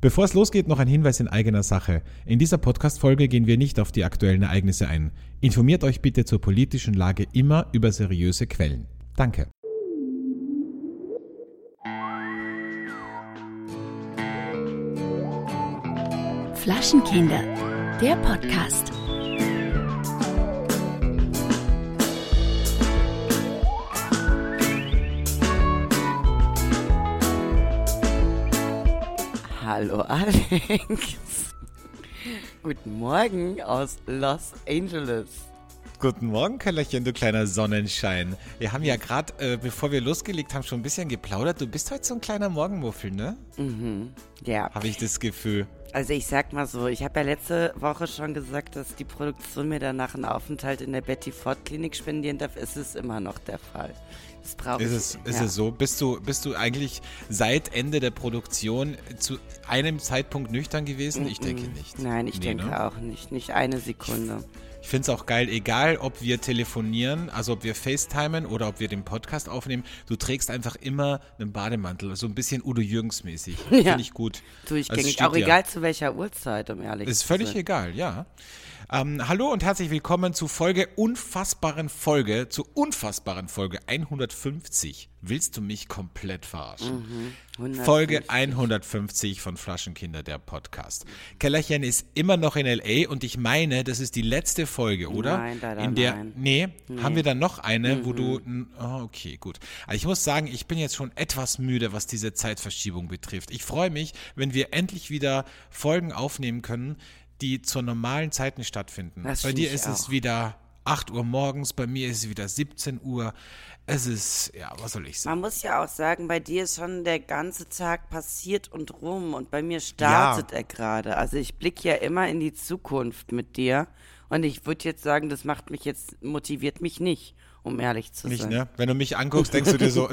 Bevor es losgeht, noch ein Hinweis in eigener Sache. In dieser Podcast-Folge gehen wir nicht auf die aktuellen Ereignisse ein. Informiert euch bitte zur politischen Lage immer über seriöse Quellen. Danke. Flaschenkinder, der Podcast. Hallo Alex. Guten Morgen aus Los Angeles. Guten Morgen, Kellerchen, du kleiner Sonnenschein. Wir haben ja gerade, äh, bevor wir losgelegt haben, schon ein bisschen geplaudert. Du bist heute so ein kleiner Morgenmuffel, ne? Mhm. Ja. Habe ich das Gefühl. Also ich sag mal so, ich habe ja letzte Woche schon gesagt, dass die Produktion mir danach einen Aufenthalt in der Betty Ford Klinik spendieren darf. Ist es immer noch der Fall. Das brauche Ist ich. es, ist ja. es so? Bist du, bist du eigentlich seit Ende der Produktion zu einem Zeitpunkt nüchtern gewesen? Ich denke nicht. Nein, ich Nee, denke ne? auch nicht. Nicht eine Sekunde. Ich finde es auch geil, egal ob wir telefonieren, also ob wir FaceTimen oder ob wir den Podcast aufnehmen, du trägst einfach immer einen Bademantel, so ein bisschen Udo Jürgens mäßig. Ja. Finde ich gut. Durchgängig. steht auch dir. egal zu welcher Uhrzeit, um ehrlich Ist zu völlig sein. egal, ja. Ähm, hallo und herzlich willkommen zu Folge unfassbaren Folge, zu unfassbaren Folge 150. Willst du mich komplett verarschen? 150. Folge 150 von Flaschenkinder, der Podcast. Kellerchen ist immer noch in L.A. und ich meine, das ist die letzte Folge, oder? Nein, leider in der, nein. Nee, haben wir dann noch eine, wo du, oh, okay, gut. Also ich muss sagen, ich bin jetzt schon etwas müde, was diese Zeitverschiebung betrifft. Ich freue mich, wenn wir endlich wieder Folgen aufnehmen können, die zu normalen Zeiten stattfinden. Das Bei dir ist es auch. wieder 8 Uhr morgens, bei mir ist es wieder 17 Uhr. Es ist, ja, was soll ich sagen? Man muss ja auch sagen, bei dir ist schon der ganze Tag passiert und rum und bei mir startet er gerade. Also ich blicke ja immer in die Zukunft mit dir und ich würde jetzt sagen, das macht mich jetzt, motiviert mich nicht, um ehrlich zu Nicht, sein. ne? Wenn du mich anguckst, denkst du dir so,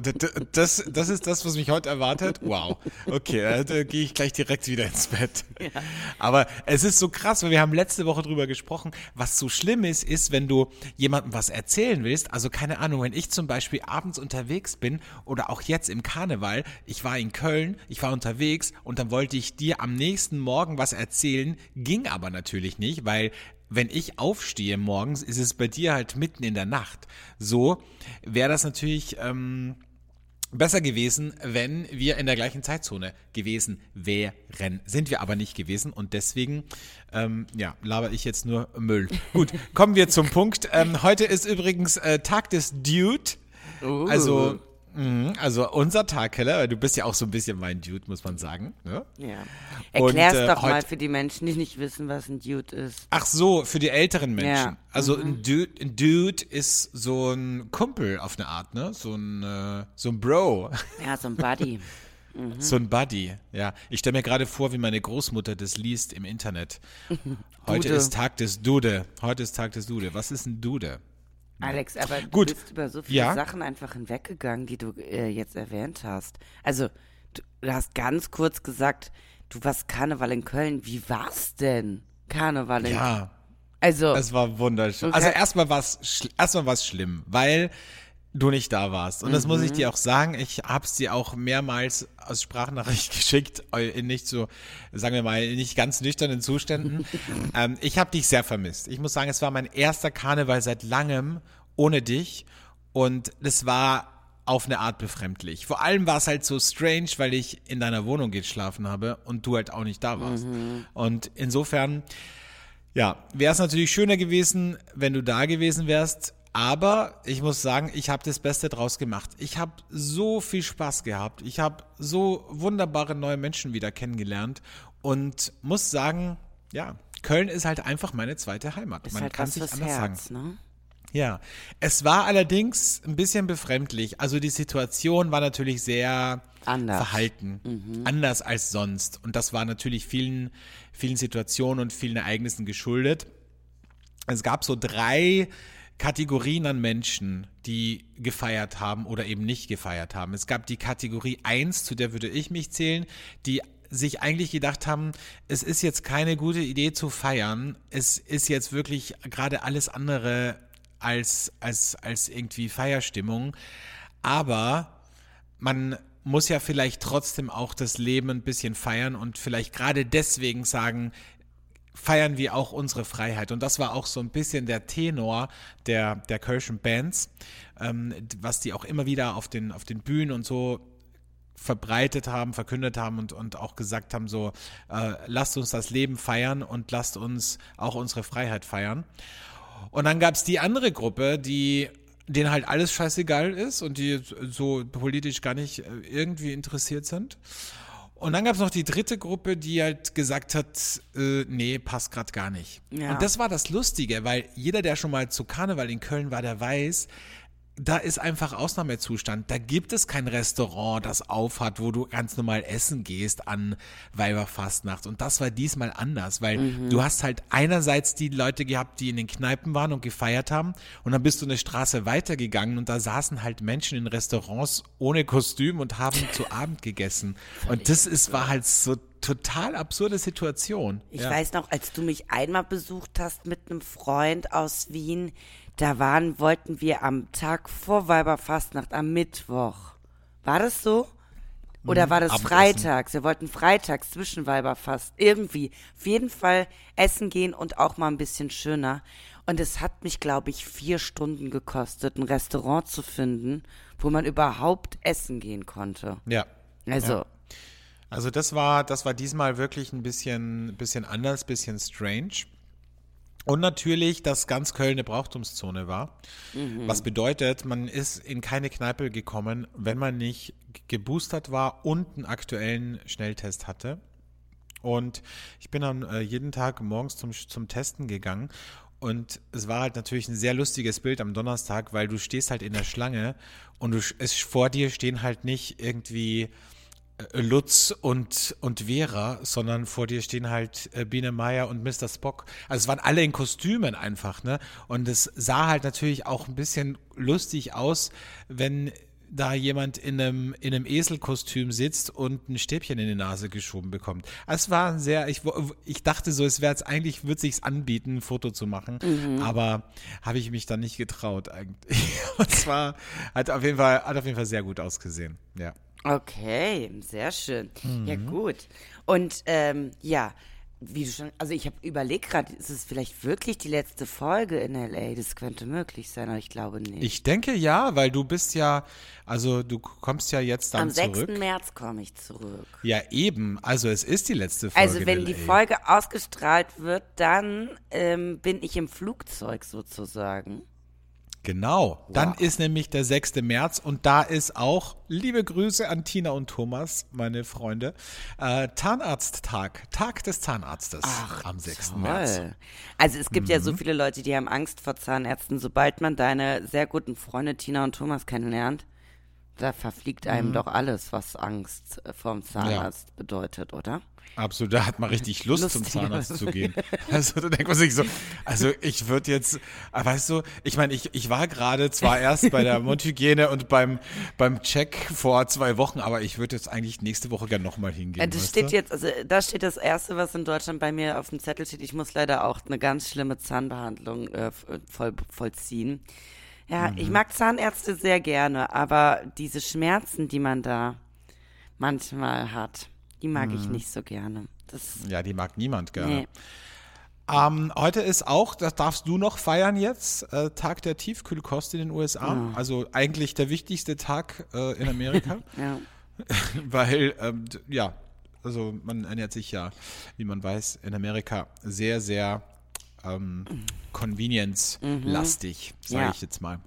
das, das ist das, was mich heute erwartet? Wow. Okay, äh, da gehe ich gleich direkt wieder ins Bett. Aber es ist so krass, weil wir haben letzte Woche drüber gesprochen, was so schlimm ist, ist, wenn du jemandem was erzählen willst, also keine Ahnung, wenn ich zum Beispiel abends unterwegs bin oder auch jetzt im Karneval, ich war in Köln, ich war unterwegs und dann wollte ich dir am nächsten Morgen was erzählen, ging aber natürlich nicht, weil wenn ich aufstehe morgens, ist es bei dir halt mitten in der Nacht. So wäre das natürlich ähm, besser gewesen, wenn wir in der gleichen Zeitzone gewesen wären. Sind wir aber nicht gewesen und deswegen, ähm, ja, laber ich jetzt nur Müll. Gut, kommen wir zum Punkt. Ähm, heute ist übrigens äh, Tag des Dude. Uh. Also, also unser Tag, Keller, weil du bist ja auch so ein bisschen mein Dude, muss man sagen. Ne? Ja. Und, Erklär's äh, doch mal für die Menschen, die nicht wissen, was ein Dude ist. Ach so, für die älteren Menschen. Ja. Also ein, Dude, ein Dude ist so ein Kumpel auf eine Art, ne? So ein, äh, so ein Bro, Ja, so ein Buddy. so ein Buddy. Ja, ich stelle mir gerade vor, wie meine Großmutter das liest im Internet. Heute Dude. ist Tag des Dude. Heute ist Tag des Dude. Was ist ein Dude? Alex, aber Gut. du bist über so viele Ja. Sachen einfach hinweggegangen, die du äh, jetzt erwähnt hast. Also, du, du hast ganz kurz gesagt, du warst Karneval in Köln. Wie war's denn? Karneval in Ja, Also, es war wunderschön. Okay. Also erstmal war es schl erstmal war's schlimm, weil du nicht da warst. Und das muss ich dir auch sagen. Ich hab's dir auch mehrmals als Sprachnachricht geschickt, in nicht so, sagen wir mal, in nicht ganz nüchternen Zuständen. ähm, ich habe dich sehr vermisst. Ich muss sagen, es war mein erster Karneval seit langem ohne dich. Und es war auf eine Art befremdlich. Vor allem war es halt so strange, weil ich in deiner Wohnung geschlafen habe und du halt auch nicht da warst. Und insofern, ja, wäre es natürlich schöner gewesen, wenn du da gewesen wärst. Aber ich muss sagen, ich habe das Beste draus gemacht. Ich habe so viel Spaß gehabt. Ich habe so wunderbare neue Menschen wieder kennengelernt und muss sagen, ja, Köln ist halt einfach meine zweite Heimat. ist Man halt kann sich anders sagen. Herz, ne? Ja, es war allerdings ein bisschen befremdlich. Also die Situation war natürlich sehr Anders. verhalten, anders als sonst. Und das war natürlich vielen, vielen Situationen und vielen Ereignissen geschuldet. Es gab so drei Kategorien an Menschen, die gefeiert haben oder eben nicht gefeiert haben. Es gab die Kategorie 1, zu der würde ich mich zählen, die sich eigentlich gedacht haben, es ist jetzt keine gute Idee zu feiern. Es ist jetzt wirklich gerade alles andere als, als, als irgendwie Feierstimmung. Aber man muss ja vielleicht trotzdem auch das Leben ein bisschen feiern und vielleicht gerade deswegen sagen, feiern wir auch unsere Freiheit. Und das war auch so ein bisschen der Tenor der, der Kölschen Bands, ähm, was die auch immer wieder auf den, auf den Bühnen und so verbreitet haben, verkündet haben und, und auch gesagt haben, so, äh, lasst uns das Leben feiern und lasst uns auch unsere Freiheit feiern. Und dann gab es die andere Gruppe, die denen halt alles scheißegal ist und die so politisch gar nicht äh, irgendwie interessiert sind. Und dann gab es noch die dritte Gruppe, die halt gesagt hat, äh, nee, passt gerade gar nicht. Ja. Und das war das Lustige, weil jeder, der schon mal zu Karneval in Köln war, der weiß, da ist einfach Ausnahmezustand. Da gibt es kein Restaurant, das aufhat, wo du ganz normal essen gehst an Weiberfastnacht. Und das war diesmal anders, weil mhm. du hast halt einerseits die Leute gehabt, die in den Kneipen waren und gefeiert haben. Und dann bist du eine Straße weitergegangen und da saßen halt Menschen in Restaurants ohne Kostüm und haben zu Abend gegessen. Und das ist, war halt so total absurde Situation. Ich ja. weiß noch, als du mich einmal besucht hast mit einem Freund aus Wien, da waren, wollten wir am Tag vor Weiberfastnacht, am Mittwoch. War das so? Oder mhm. war das Abendessen. freitags? Wir wollten freitags zwischen Weiberfast. Irgendwie. Auf jeden Fall essen gehen und auch mal ein bisschen schöner. Und es hat mich, glaube ich, vier Stunden gekostet, ein Restaurant zu finden, wo man überhaupt essen gehen konnte. Ja. Also. Ja. Also das war, das war diesmal wirklich ein bisschen, bisschen anders, bisschen strange. Und natürlich, dass ganz Köln eine Brauchtumszone war. Mhm. Was bedeutet, man ist in keine Kneipe gekommen, wenn man nicht geboostert war und einen aktuellen Schnelltest hatte. Und ich bin dann äh, jeden Tag morgens zum, zum Testen gegangen. Und es war halt natürlich ein sehr lustiges Bild am Donnerstag, weil du stehst halt in der Schlange und du, es, vor dir stehen halt nicht irgendwie Lutz und, und Vera, sondern vor dir stehen halt äh, Biene Meier und Mr. Spock. Also es waren alle in Kostümen einfach, ne? Und es sah halt natürlich auch ein bisschen lustig aus, wenn da jemand in einem, in einem Eselkostüm sitzt und ein Stäbchen in die Nase geschoben bekommt. Es war sehr, ich, ich dachte so, es wäre jetzt eigentlich, würde sich's anbieten, ein Foto zu machen, mhm. aber habe ich mich dann nicht getraut eigentlich. Und zwar hat auf jeden Fall, hat auf jeden Fall sehr gut ausgesehen, ja. Okay, sehr schön. Mhm. Ja, gut. Und ähm, ja, wie du schon, also ich habe überlegt gerade, ist es vielleicht wirklich die letzte Folge in LA? Das könnte möglich sein, aber ich glaube nicht. Ich denke ja, weil du bist ja, also du kommst ja jetzt dann Am zurück. Am 6. März komme ich zurück. Ja, eben. Also es ist die letzte Folge. Also wenn die Folge ausgestrahlt wird, dann ähm, bin ich im Flugzeug sozusagen. Genau, dann wow. ist nämlich der 6. März und da ist auch, liebe Grüße an Tina und Thomas, meine Freunde, äh, Zahnarzttag, Tag des Zahnarztes Ach, am 6. Toll. März. Also es gibt mhm. ja so mhm. viele Leute, die haben Angst vor Zahnärzten. Sobald man deine sehr guten Freunde Tina und Thomas kennenlernt, da verfliegt einem mhm. doch alles, was Angst äh, vorm Zahnarzt ja. bedeutet, oder? Absolut, da hat man richtig Lust, Lustig. zum Zahnarzt zu gehen. Also da denkt man sich so, also ich würde jetzt, weißt du, ich meine, ich, ich war gerade zwar erst bei der Mundhygiene und beim, beim Check vor zwei Wochen, aber ich würde jetzt eigentlich nächste Woche gerne nochmal hingehen. Das steht du? jetzt, also da steht das Erste, was in Deutschland bei mir auf dem Zettel steht. Ich muss leider auch eine ganz schlimme Zahnbehandlung äh, voll, vollziehen. Ja, mhm. ich mag Zahnärzte sehr gerne, aber diese Schmerzen, die man da manchmal hat, die mag hm. ich nicht so gerne. Das, ja, die mag niemand gerne. Nee. Ähm, heute ist auch, das darfst du noch feiern jetzt, äh, Tag der Tiefkühlkost in den USA. Ja. Also eigentlich der wichtigste Tag äh, in Amerika. ja. Weil, ähm, ja, also man ernährt sich ja, wie man weiß, in Amerika sehr, sehr ähm, convenience-lastig, mhm. sage ja. ich jetzt mal.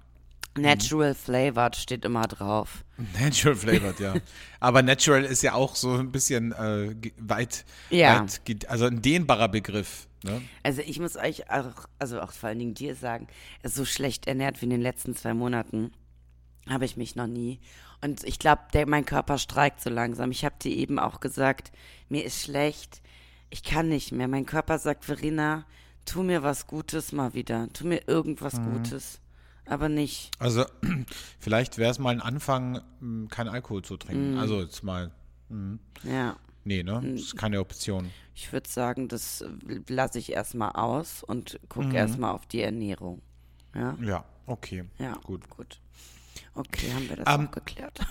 Natural Flavored steht immer drauf. Natural Flavored, ja. Aber Natural ist ja auch so ein bisschen äh, weit, ja. weit, also ein dehnbarer Begriff. Ne? Also ich muss euch auch, also auch vor allen Dingen dir sagen, so schlecht ernährt wie in den letzten zwei Monaten habe ich mich noch nie. Und ich glaube, mein Körper streikt so langsam. Ich habe dir eben auch gesagt, mir ist schlecht, ich kann nicht mehr. Mein Körper sagt, Verena, tu mir was Gutes mal wieder. Tu mir irgendwas mhm. Gutes aber nicht. Also vielleicht wäre es mal ein Anfang, kein Alkohol zu trinken. Mm. Also jetzt mal. Mh. Ja. Nee, ne? Das ist keine Option. Ich würde sagen, das lasse ich erstmal aus und gucke mhm. erstmal auf die Ernährung. Ja, ja okay. Ja, gut. gut. Okay, haben wir das ähm, auch geklärt.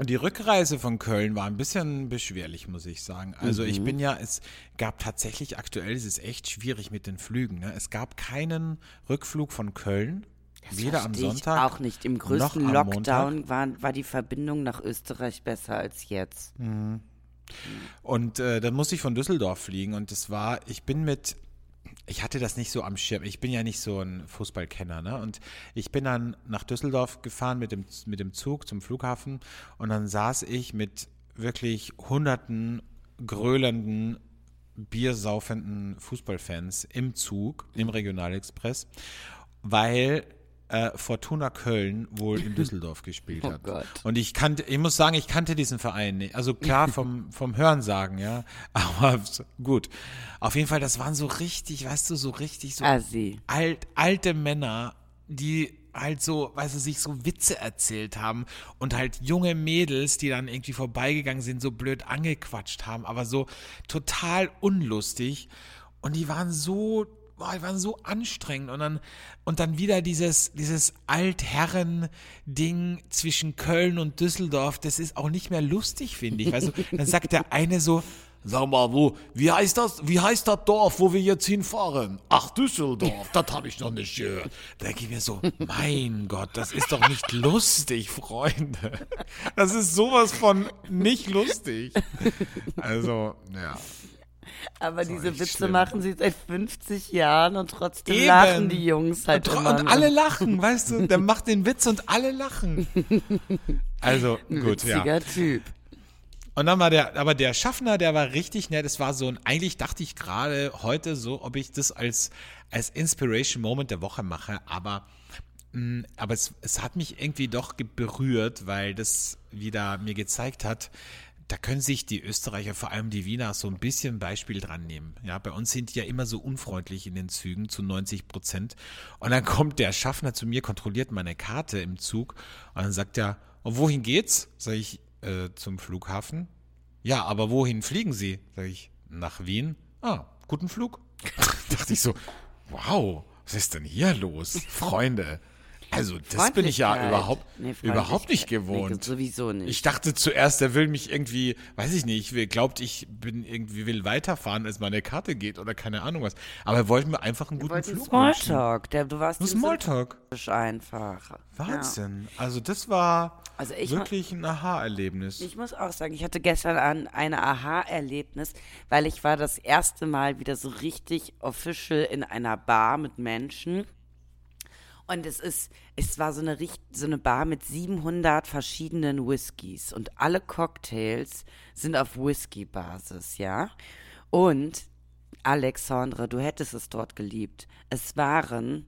Und die Rückreise von Köln war ein bisschen beschwerlich, muss ich sagen. Also ich bin ja, es gab tatsächlich aktuell, es ist echt schwierig mit den Flügen. Ne? Es gab keinen Rückflug von Köln, weder am Sonntag auch nicht. Im größten Lockdown war, war die Verbindung nach Österreich besser als jetzt. Und äh, dann musste ich von Düsseldorf fliegen und das war, ich bin mit, ich hatte das nicht so am Schirm. Ich bin ja nicht so ein Fußballkenner, ne? Und ich bin dann nach Düsseldorf gefahren mit dem, mit dem Zug zum Flughafen und dann saß ich mit wirklich hunderten gröhlenden, biersaufenden Fußballfans im Zug, im Regionalexpress, weil äh, Fortuna Köln wohl in Düsseldorf gespielt hat. Gott. Und ich kannte, ich muss sagen, ich kannte diesen Verein nicht. Also klar vom, vom Hörensagen, ja. Aber gut. Auf jeden Fall, das waren so richtig, weißt du, so richtig so Assi. alt, alte Männer, die halt so, weißt du, sich so Witze erzählt haben und halt junge Mädels, die dann irgendwie vorbeigegangen sind, so blöd angequatscht haben, aber so total unlustig. Und die waren so, boah, die waren so anstrengend. Und dann, und dann wieder dieses, dieses Altherren-Ding zwischen Köln und Düsseldorf, das ist auch nicht mehr lustig, finde ich. Weißt du, dann sagt der eine so, Sag mal, wo, wie heißt das, wie heißt das Dorf, wo wir jetzt hinfahren? Ach, Düsseldorf, das habe ich noch nicht gehört. Da denke ich mir so, mein Gott, das ist doch nicht lustig, Freunde. Das ist sowas von nicht lustig. Also, ja. Aber diese Witze schlimm. machen sie seit 50 Jahren und trotzdem Eben. lachen die Jungs halt Und, immer. und alle lachen, weißt du, der macht den Witz und alle lachen. Also, gut, ja. Witziger Typ. Und dann war der, aber der Schaffner, der war richtig nett. Es war so ein, eigentlich dachte ich gerade heute so, ob ich das als, als Inspiration Moment der Woche mache, aber, mh, aber es, es hat mich irgendwie doch berührt, weil das wieder mir gezeigt hat, da können sich die Österreicher, vor allem die Wiener, so ein bisschen Beispiel dran nehmen. Ja, bei uns sind die ja immer so unfreundlich in den Zügen zu 90 Prozent. Und dann kommt der Schaffner zu mir, kontrolliert meine Karte im Zug und dann sagt er, "Und wohin geht's? Sag ich, äh, zum Flughafen. Ja, aber wohin fliegen Sie? Sag ich, nach Wien. Ah, guten Flug. Dachte ich so, wow, was ist denn hier los? Freunde. Also, das bin ich ja überhaupt, Nee, überhaupt nicht Freundlichkeit. Nee, gewohnt. sowieso nicht. Ich dachte zuerst, er will mich irgendwie, weiß ich nicht, will- glaubt, ich bin irgendwie, will weiterfahren, als meine Karte geht oder keine Ahnung was. Aber er wollte mir einfach einen guten Flug. Smalltalk. Der, du warst Smalltalk. einfach. Wahnsinn. Also das war Also ich wirklich ein Aha-Erlebnis. Ich muss auch sagen, ich hatte gestern ein, ein Aha-Erlebnis, weil ich war das erste Mal wieder so richtig official in einer Bar mit Menschen. Und es ist, es war so eine, so eine Bar mit 700 verschiedenen Whiskys und alle Cocktails sind auf Whisky-Basis, ja. Und Alexandre, du hättest es dort geliebt. Es waren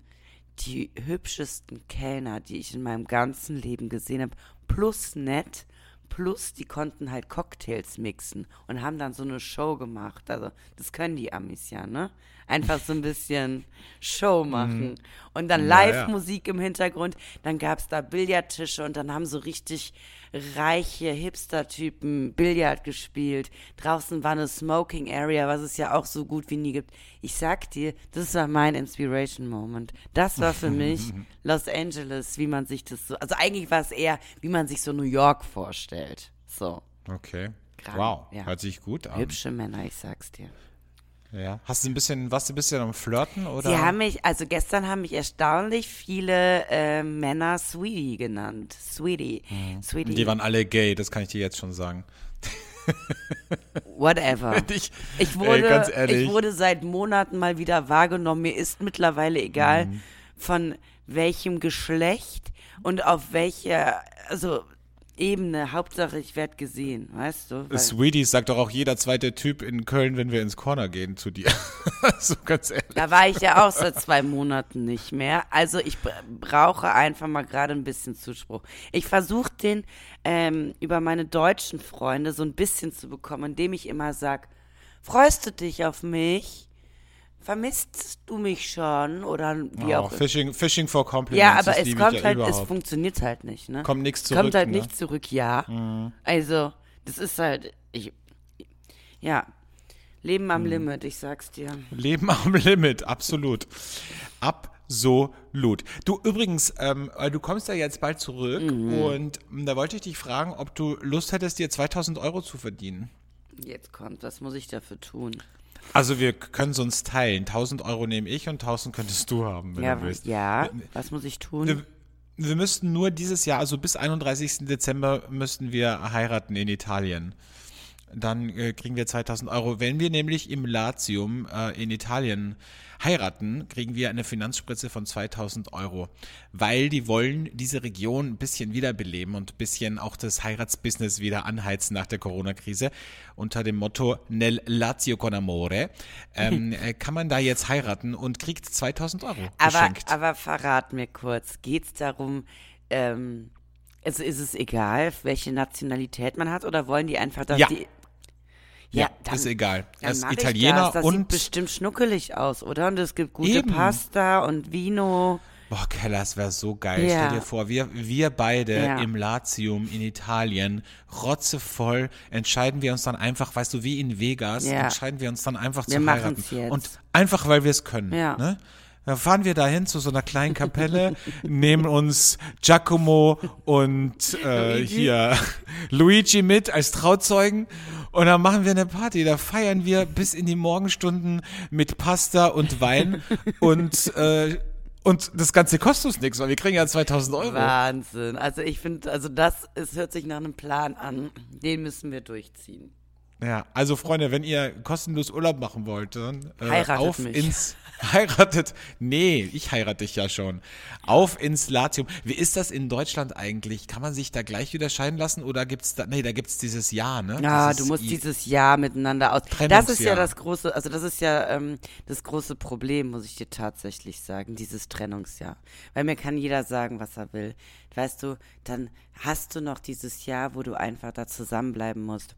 die hübschesten Kellner, die ich in meinem ganzen Leben gesehen habe, plus nett, plus die konnten halt Cocktails mixen und haben dann so eine Show gemacht. Also das können die Amis ja, ne? Einfach so ein bisschen Show machen. Und dann Mhm. Ja, ja. Live-Musik im Hintergrund, dann gab es da Billardtische und dann haben so richtig reiche Hipster-Typen Billard gespielt. Draußen war eine Smoking Area, was es ja auch so gut wie nie gibt. Ich sag dir, das war mein Inspiration Moment. Das war für mich Los Angeles, wie man sich das so, also eigentlich war es eher, wie man sich so New York vorstellt. So. Okay. Krank, Wow, ja. hört sich gut an. Hübsche Männer, ich sag's dir. Ja. Hast du ein bisschen, warst du ein bisschen am Flirten oder? Sie haben mich, also gestern haben mich erstaunlich viele äh, Männer Sweetie genannt. Sweetie. Sweetie. Mhm. Die waren alle gay, das kann ich dir jetzt schon sagen. Whatever. Ich, Ich ey, wurde, ehrlich. ich wurde seit Monaten mal wieder wahrgenommen. Mir ist mittlerweile egal, Mhm. von welchem Geschlecht und auf welcher, also Ebene. Hauptsache, ich werde gesehen, weißt du? Sweeties sagt doch auch jeder zweite Typ in Köln, wenn wir ins Corner gehen zu dir. so ganz ehrlich. da war ich ja auch seit zwei Monaten nicht mehr. Also ich br- brauche einfach mal gerade ein bisschen Zuspruch. Ich versuche den ähm, über meine deutschen Freunde so ein bisschen zu bekommen, indem ich immer sag, freust du dich auf mich? Vermisst du mich schon? Oder wie Oh, auch immer. Fishing, Fishing for Compliments. Ja, aber es kommt ja halt, es überhaupt. funktioniert halt nicht, ne? Kommt nichts Kommt zurück, halt ne? Mhm. nicht zurück, ja. Also, das ist halt, ich, ja, Leben Mhm. am Limit, ich sag's dir. Leben am Limit, absolut. absolut. Du übrigens, ähm, du kommst ja jetzt bald zurück mhm. und ähm, da wollte ich dich fragen, ob du Lust hättest, dir 2000 Euro zu verdienen. Jetzt kommt, was muss ich dafür tun? Also wir können es uns teilen. 1000 Euro nehme ich und 1000 könntest du haben, wenn ja, du willst. Ja, was muss ich tun? Wir, wir müssten nur dieses Jahr, also bis 31. Dezember, müssten wir heiraten in Italien dann äh, kriegen wir 2000 Euro. Wenn wir nämlich im Latium äh, in Italien heiraten, kriegen wir eine Finanzspritze von 2000 Euro, weil die wollen diese Region ein bisschen wiederbeleben und ein bisschen auch das Heiratsbusiness wieder anheizen nach der Corona-Krise. Unter dem Motto Nel Lazio con Amore ähm, äh, kann man da jetzt heiraten und kriegt 2000 Euro aber, geschenkt. Aber verrat mir kurz, geht es darum, ähm, also ist es egal, welche Nationalität man hat oder wollen die einfach, dass ja. die ja, dann, ist egal. Er ist Italiener das. Das und sieht bestimmt schnuckelig aus, oder? Und es gibt gute Eben. Pasta und Vino. Boah, Keller, das wäre so geil. Ja. Stell dir vor, wir, wir beide ja. im Latium in Italien, rotzevoll, entscheiden wir uns dann einfach, weißt du, wie in Vegas, ja. entscheiden wir uns dann einfach wir zu heiraten. Jetzt. Und einfach, weil wir es können. Ja. Ne? Dann fahren wir dahin zu so einer kleinen Kapelle, nehmen uns Giacomo und äh, Luigi. hier Luigi mit als Trauzeugen und dann machen wir eine Party. Da feiern wir bis in die Morgenstunden mit Pasta und Wein und äh, und das Ganze kostet uns nichts, weil wir kriegen ja 2000 Euro. Wahnsinn. Also ich finde, also das es hört sich nach einem Plan an. Den müssen wir durchziehen. Ja, also Freunde, wenn ihr kostenlos Urlaub machen wollt, dann äh, Heiratet auf mich. ins heiratet. Nee, ich heirate dich ja schon. Auf ins Latium. Wie ist das in Deutschland eigentlich? Kann man sich da gleich wieder scheiden lassen oder gibt's da Nee, da gibt's dieses Jahr, ne? Ja, dieses du musst I dieses Jahr miteinander aus. Das ist ja das große, also das ist ja ähm, das große Problem, muss ich dir tatsächlich sagen, dieses Trennungsjahr. Weil mir kann jeder sagen, was er will. Weißt du, dann hast du noch dieses Jahr, wo du einfach da zusammenbleiben musst.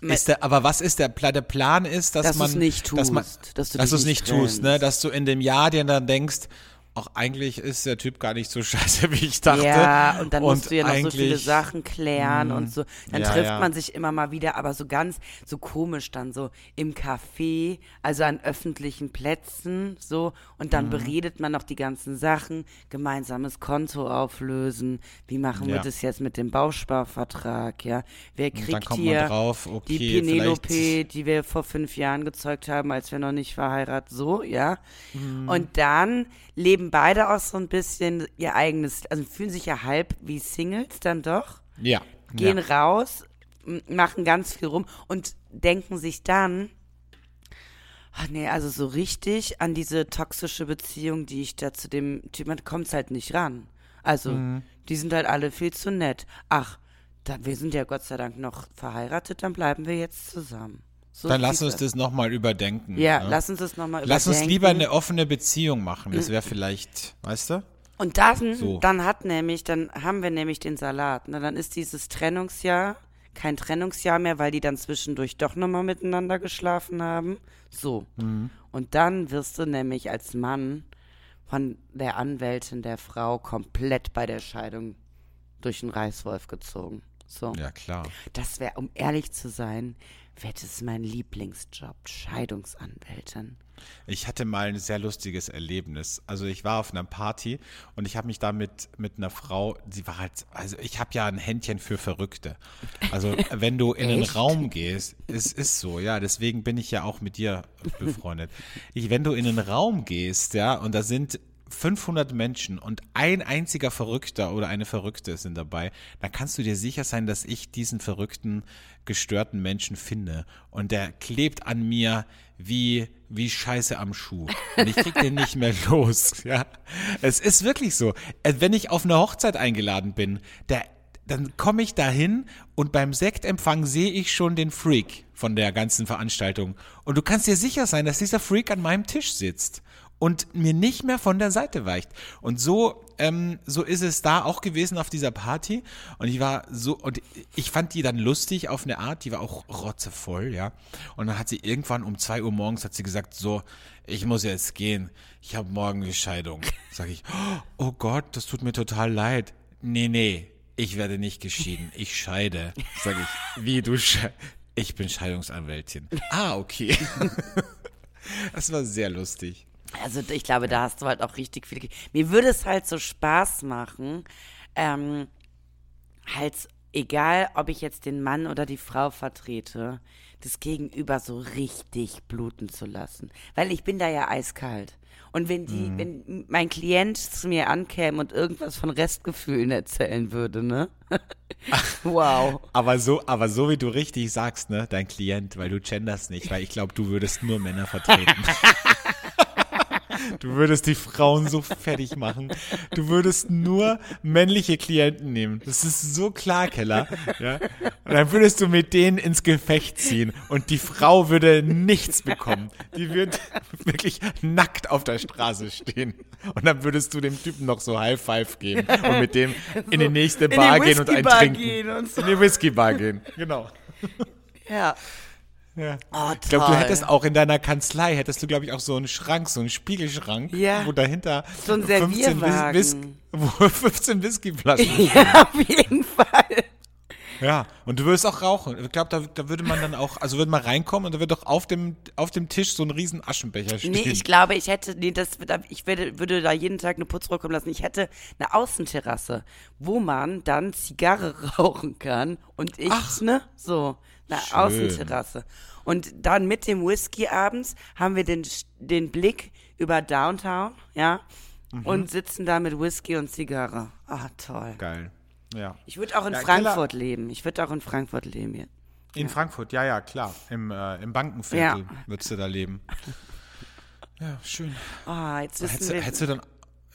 Ist der, aber was ist der Plan? Der Plan ist, dass, dass man, nicht tust, dass, man, dass du es nicht tust, ne? Dass du in dem Jahr dir dann denkst, auch eigentlich ist der Typ gar nicht so scheiße, wie ich dachte. Ja, und dann und musst du ja noch so viele Sachen klären mh, und so. Dann ja, trifft ja. man sich immer mal wieder, aber so ganz, so komisch dann so im Café, also an öffentlichen Plätzen, so. Und dann mhm. beredet man noch die ganzen Sachen, gemeinsames Konto auflösen. Wie machen wir Ja. das jetzt mit dem Bausparvertrag, ja? Wer kriegt hier drauf, okay, die Penelope, die wir vor fünf Jahren gezeugt haben, als wir noch nicht verheiratet, so, ja. Mhm. Und dann leben beide auch so ein bisschen ihr eigenes, also fühlen sich ja halb wie Singles dann doch, Ja. gehen ja. raus, machen ganz viel rum und denken sich dann, ach nee, also so richtig an diese toxische Beziehung, die ich da zu dem Typ hatte, kommt's halt nicht ran. Also, Mhm. die sind halt alle viel zu nett. Ach, dann, wir sind ja Gott sei Dank noch verheiratet, dann bleiben wir jetzt zusammen. So Dann lass uns das nochmal überdenken. Ja, ne? lass uns das nochmal überdenken. Lass uns lieber eine offene Beziehung machen. Das wäre vielleicht, weißt du? Und dann, So. dann hat nämlich, dann haben wir nämlich den Salat. Ne? Dann ist dieses Trennungsjahr kein Trennungsjahr mehr, weil die dann zwischendurch doch nochmal miteinander geschlafen haben. So. Mhm. Und dann wirst du nämlich als Mann von der Anwältin der Frau komplett bei der Scheidung durch den Reißwolf gezogen. So. Ja, klar. Das wäre, um ehrlich zu sein, wäre das mein Lieblingsjob, Scheidungsanwältin. Ich hatte mal ein sehr lustiges Erlebnis. Also ich war auf einer Party und ich habe mich da mit, mit einer Frau, sie war halt, also ich habe ja ein Händchen für Verrückte. Also wenn du in einen Echt? Raum gehst, es ist so, ja, deswegen bin ich ja auch mit dir befreundet. Ich, wenn du in einen Raum gehst, ja, und da sind 500 Menschen und ein einziger Verrückter oder eine Verrückte sind dabei, dann kannst du dir sicher sein, dass ich diesen verrückten, gestörten Menschen finde. Und der klebt an mir wie, wie Scheiße am Schuh. Und ich krieg den nicht mehr los, ja. Es ist wirklich so. Äh, Wenn ich auf eine Hochzeit eingeladen bin, der, dann komme ich dahin und beim Sektempfang sehe ich schon den Freak von der ganzen Veranstaltung. Und du kannst dir sicher sein, dass dieser Freak an meinem Tisch sitzt und mir nicht mehr von der Seite weicht. Und so, ähm, so ist es da auch gewesen auf dieser Party. Und ich war so, und ich fand die dann lustig auf eine Art, die war auch rotzevoll, ja. Und dann hat sie irgendwann um zwei Uhr morgens hat sie gesagt, so, ich muss jetzt gehen. Ich habe morgen die Scheidung. Sag ich, oh Gott, das tut mir total leid. Nee, nee, ich werde nicht geschieden. Ich scheide. Sag ich, wie du sche Ich bin Scheidungsanwältin. Ah, okay. Das war sehr lustig. Also ich glaube, da hast du halt auch richtig viel. Mir würde es halt so Spaß machen, ähm, halt egal, ob ich jetzt den Mann oder die Frau vertrete, das Gegenüber so richtig bluten zu lassen. Weil ich bin da ja eiskalt. Und wenn die, mhm. wenn mein Klient zu mir ankäme und irgendwas von Restgefühlen erzählen würde, ne? wow. Aber so, aber so wie du richtig sagst, ne, dein Klient, weil du genders nicht, weil ich glaube, du würdest nur Männer vertreten. Du würdest die Frauen so fertig machen. Du würdest nur männliche Klienten nehmen. Das ist so klar, Keller. Ja? Und dann würdest du mit denen ins Gefecht ziehen und die Frau würde nichts bekommen. Die wird wirklich nackt auf der Straße stehen. Und dann würdest du dem Typen noch so High Five geben und mit dem in die nächste Bar gehen und ein trinken. So. In die Whisky Bar gehen. Genau. Ja. Ja. Oh, ich glaube, du hättest auch in deiner Kanzlei, hättest du, glaube ich, auch so einen Schrank, so einen Spiegelschrank, ja. wo dahinter so ein 15, Whis wo 15 Whiskyflaschen Ja, auf jeden Fall. Ja, und du würdest auch rauchen. Ich glaube, da, da würde man dann auch, also würde man reinkommen und da wird doch auf dem, auf dem Tisch so ein riesen Aschenbecher stehen. Nee, ich glaube, ich hätte, nee, das, ich würde, würde da jeden Tag eine Putzfrau kommen lassen. Ich hätte eine Außenterrasse, wo man dann Zigarre rauchen kann und ich, Ach. ne, so eine Schön. Außenterrasse. Und dann mit dem Whisky abends haben wir den, den Blick über Downtown, ja, mhm. und sitzen da mit Whisky und Zigarre. Ah, toll. Geil. Ja. Ich würde auch in ja, Frankfurt Keller. leben. Ich würde auch in Frankfurt leben. Hier. In ja. Frankfurt, ja, ja, klar. Im, äh, im Bankenviertel ja. würdest du da leben. Ja, schön. Oh, jetzt wissen hättest, wir, hättest du dann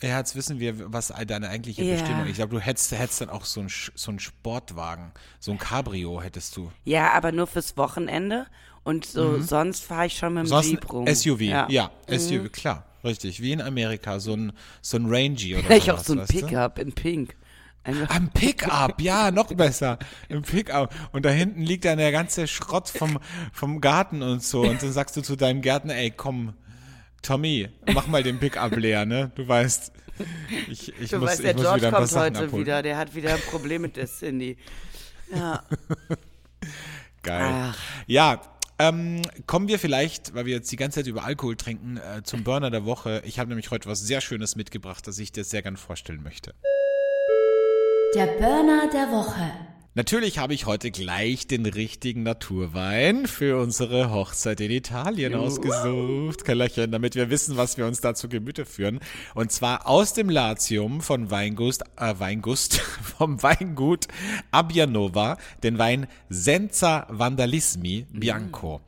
ja, jetzt wissen wir, was deine eigentliche yeah. Bestimmung ist. Ich glaube, du hättest, hättest dann auch so einen so Sportwagen, so ein Cabrio hättest du. Ja, aber nur fürs Wochenende. Und so mhm. sonst fahre ich schon mit dem sonst Jeep rum. SUV, ja, ja mhm. SUV, klar, richtig. Wie in Amerika, so ein, so ein Rangy oder Vielleicht auch so ein Pickup in Pink. Am Pickup, ja, noch besser. Im Pickup. Und da hinten liegt dann der ganze Schrott vom, vom Garten und so. Und dann sagst du zu deinem Gärtner, ey, komm, Tommy, mach mal den Pickup leer, ne? Du weißt, ich, ich du muss, weißt, ich der muss George wieder kommt heute wieder, der hat wieder ein Problem mit der Cindy. Ja. Geil. Ach. Ja, ähm, kommen wir vielleicht, weil wir jetzt die ganze Zeit über Alkohol trinken, äh, zum Burner der Woche. Ich habe nämlich heute was sehr Schönes mitgebracht, das ich dir sehr gern vorstellen möchte. Der Burner der Woche. Natürlich habe ich heute gleich den richtigen Naturwein für unsere Hochzeit in Italien ausgesucht, Kellerchen, damit wir wissen, was wir uns da zu Gemüte führen. Und zwar aus dem Latium von Weingust, äh, Weingust, vom Weingut Abbianova, den Wein Senza Vandalismi Bianco.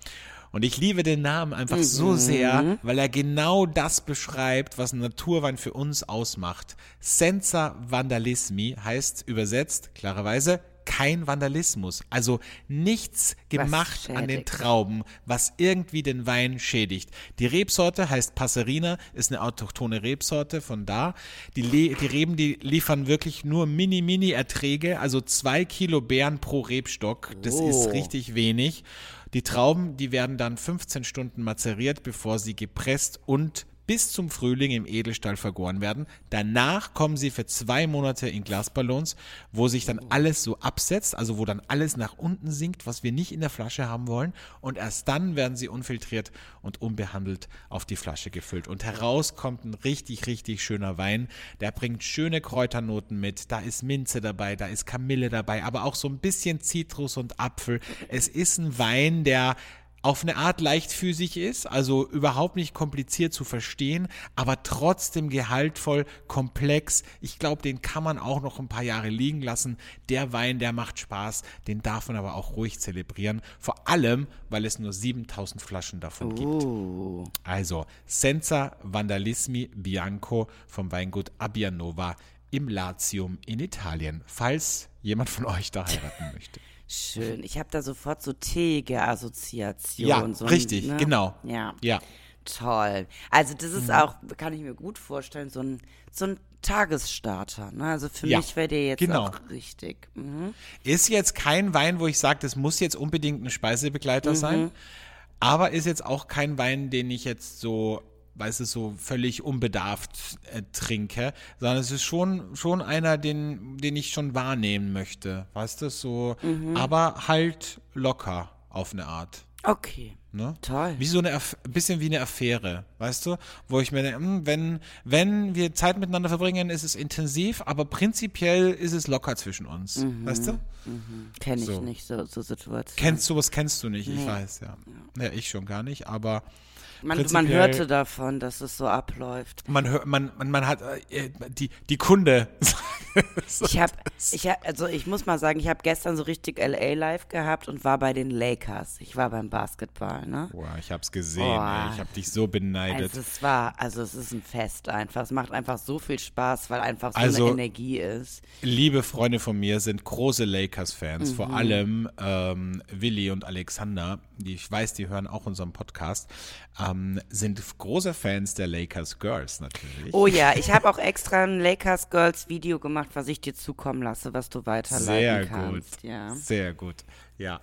Und ich liebe den Namen einfach mhm. so sehr, weil er genau das beschreibt, was ein Naturwein für uns ausmacht. Senza Vandalismi heißt übersetzt klarerweise kein Vandalismus. Also nichts gemacht an den Trauben, was irgendwie den Wein schädigt. Die Rebsorte heißt Passerina, ist eine autochtone Rebsorte von da. Die, Le die Reben, die liefern wirklich nur mini-mini-Erträge, also zwei Kilo Beeren pro Rebstock. Das oh. ist richtig wenig. Die Trauben, die werden dann 15 Stunden mazeriert, bevor sie gepresst und bis zum Frühling im Edelstahl vergoren werden. Danach kommen sie für zwei Monate in Glasballons, wo sich dann alles so absetzt, also wo dann alles nach unten sinkt, was wir nicht in der Flasche haben wollen. Und erst dann werden sie unfiltriert und unbehandelt auf die Flasche gefüllt. Und heraus kommt ein richtig, richtig schöner Wein. Der bringt schöne Kräuternoten mit. Da ist Minze dabei, da ist Kamille dabei, aber auch so ein bisschen Zitrus und Apfel. Es ist ein Wein, der auf eine Art leichtfüßig ist, also überhaupt nicht kompliziert zu verstehen, aber trotzdem gehaltvoll, komplex. Ich glaube, den kann man auch noch ein paar Jahre liegen lassen. Der Wein, der macht Spaß, den darf man aber auch ruhig zelebrieren. Vor allem, weil es nur 7000 Flaschen davon uh. gibt. Also, Senza Vandalismi Bianco vom Weingut Abbianova im Latium in Italien, falls jemand von euch da heiraten möchte. Schön. Ich habe da sofort so teige Assoziationen. Ja, so richtig, ne? genau. Ja. ja. Toll. Also das ist mhm. auch, kann ich mir gut vorstellen, so ein, so ein Tagesstarter. Ne? Also für ja, mich wäre der jetzt genau. auch richtig. Mhm. Ist jetzt kein Wein, wo ich sage, das muss jetzt unbedingt ein Speisebegleiter mhm. sein. Aber ist jetzt auch kein Wein, den ich jetzt so weißt du, so völlig unbedarft äh, trinke, sondern es ist schon, schon einer, den, den ich schon wahrnehmen möchte, weißt du, so, mhm. aber halt locker auf eine Art. Okay. Ne? Toll. Wie so eine, Aff- ein bisschen wie eine Affäre, weißt du? Wo ich mir denke, hm, wenn, wenn wir Zeit miteinander verbringen, ist es intensiv, aber prinzipiell ist es locker zwischen uns, weißt du? Kenne ich So. nicht, so, so Situationen. Kennst sowas kennst du nicht, ich Nee. weiß, ja. ja. ich schon gar nicht, aber man, man hörte davon, dass es so abläuft. man hört, man, man, man hat äh, die, die Kunde. Ich habe, ich hab, also ich muss mal sagen, ich habe gestern so richtig LA live gehabt und war bei den Lakers. Ich war beim Basketball, ne? Boah, ich hab's gesehen, Boah. ich hab dich so beneidet. Also es war, also es ist ein Fest einfach. Es macht einfach so viel Spaß, weil einfach so Also- eine Energie ist. Liebe Freunde von mir sind große Lakers-Fans, Mhm. vor allem ähm, Willi und Alexander, die ich weiß, die hören auch unseren Podcast, ähm, sind große Fans der Lakers Girls natürlich. Oh ja, ich habe auch extra ein Lakers Girls Video gemacht, was ich dir zukommen lasse, was du weiterleiten Sehr kannst. gut. Ja. Sehr gut. Ja.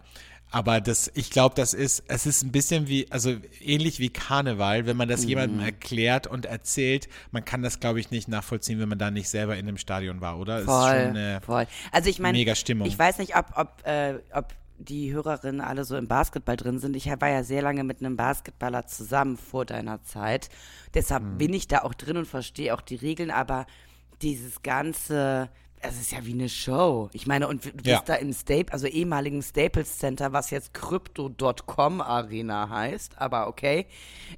Aber das, ich glaube, das ist, es ist ein bisschen wie, also ähnlich wie Karneval, wenn man das Mhm. jemandem erklärt und erzählt, man kann das, glaube ich, nicht nachvollziehen, wenn man da nicht selber in dem Stadion war, oder? Voll, eine, voll. Also ich meine, mega Stimmung. ich weiß nicht, ob, ob, äh, ob die Hörerinnen alle so im Basketball drin sind. Ich war ja sehr lange mit einem Basketballer zusammen vor deiner Zeit. Deshalb Hm. bin ich da auch drin und verstehe auch die Regeln, aber dieses ganze, es ist ja wie eine Show. Ich meine, und du bist Ja. da im Staple, also ehemaligen Staples Center, was jetzt Crypto.com Arena heißt, aber okay.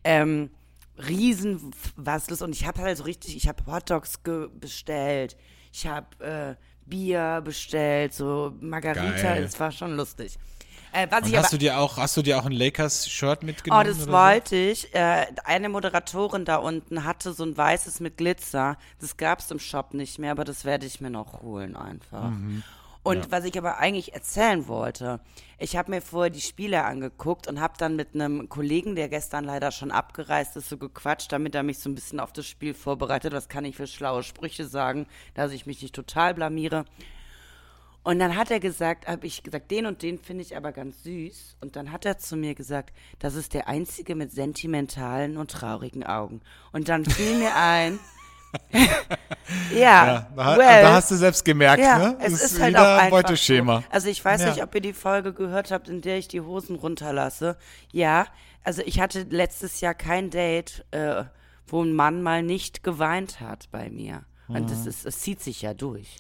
Ähm, riesen was los und ich habe halt so richtig, ich habe Hotdogs bestellt, ich habe äh, Bier bestellt, so Margarita, es war schon lustig. Äh, was Und ich aber, hast du dir auch, hast du dir auch ein Lakers-Shirt oh, mitgenommen? das oder so? wollte ich. Äh, eine Moderatorin da unten hatte so ein weißes mit Glitzer. Das gab's im Shop nicht mehr, aber das werde ich mir noch holen einfach. Mhm. Und was ich aber eigentlich erzählen wollte, ich habe mir vorher die Spiele angeguckt und habe dann mit einem Kollegen, der gestern leider schon abgereist ist, so gequatscht, damit er mich so ein bisschen auf das Spiel vorbereitet. Was kann ich für schlaue Sprüche sagen, dass ich mich nicht total blamiere. Und dann hat er gesagt, habe ich gesagt, den und den finde ich aber ganz süß. Und dann hat er zu mir gesagt, das ist der einzige mit sentimentalen und traurigen Augen. Und dann fiel mir ein, ja, Ja, da, well, da hast du selbst gemerkt, ja, ne? es Das ist halt wieder auch einfach Beuteschema. So. Also ich weiß Ja. nicht, ob ihr die Folge gehört habt, in der ich die Hosen runterlasse. Ja, also ich hatte letztes Jahr kein Date, äh, wo ein Mann mal nicht geweint hat bei mir. Und das ist, es zieht sich ja durch.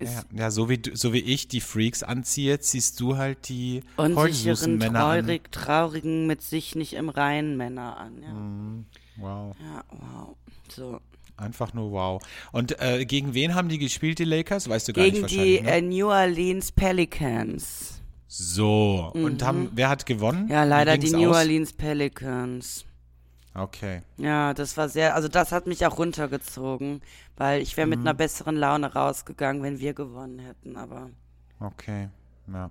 Ja, ja so, wie, so wie ich die Freaks anziehe, ziehst du halt die unsicheren, Männer an. traurig, traurigen, mit sich nicht im Reinen Männer an. Ja, Mhm. Wow, ja wow. So. einfach nur wow. Und äh, gegen wen haben die gespielt, die Lakers? Weißt du gar Gegen nicht die wahrscheinlich. Ne? äh, New Orleans Pelicans. so, und haben, wer hat gewonnen? Mhm. Ja, leider die New aus? Orleans Pelicans. Okay. Ja, das war sehr, also das hat mich auch runtergezogen, weil ich wäre mit Mhm. einer besseren Laune rausgegangen, wenn wir gewonnen hätten, aber Okay, ja.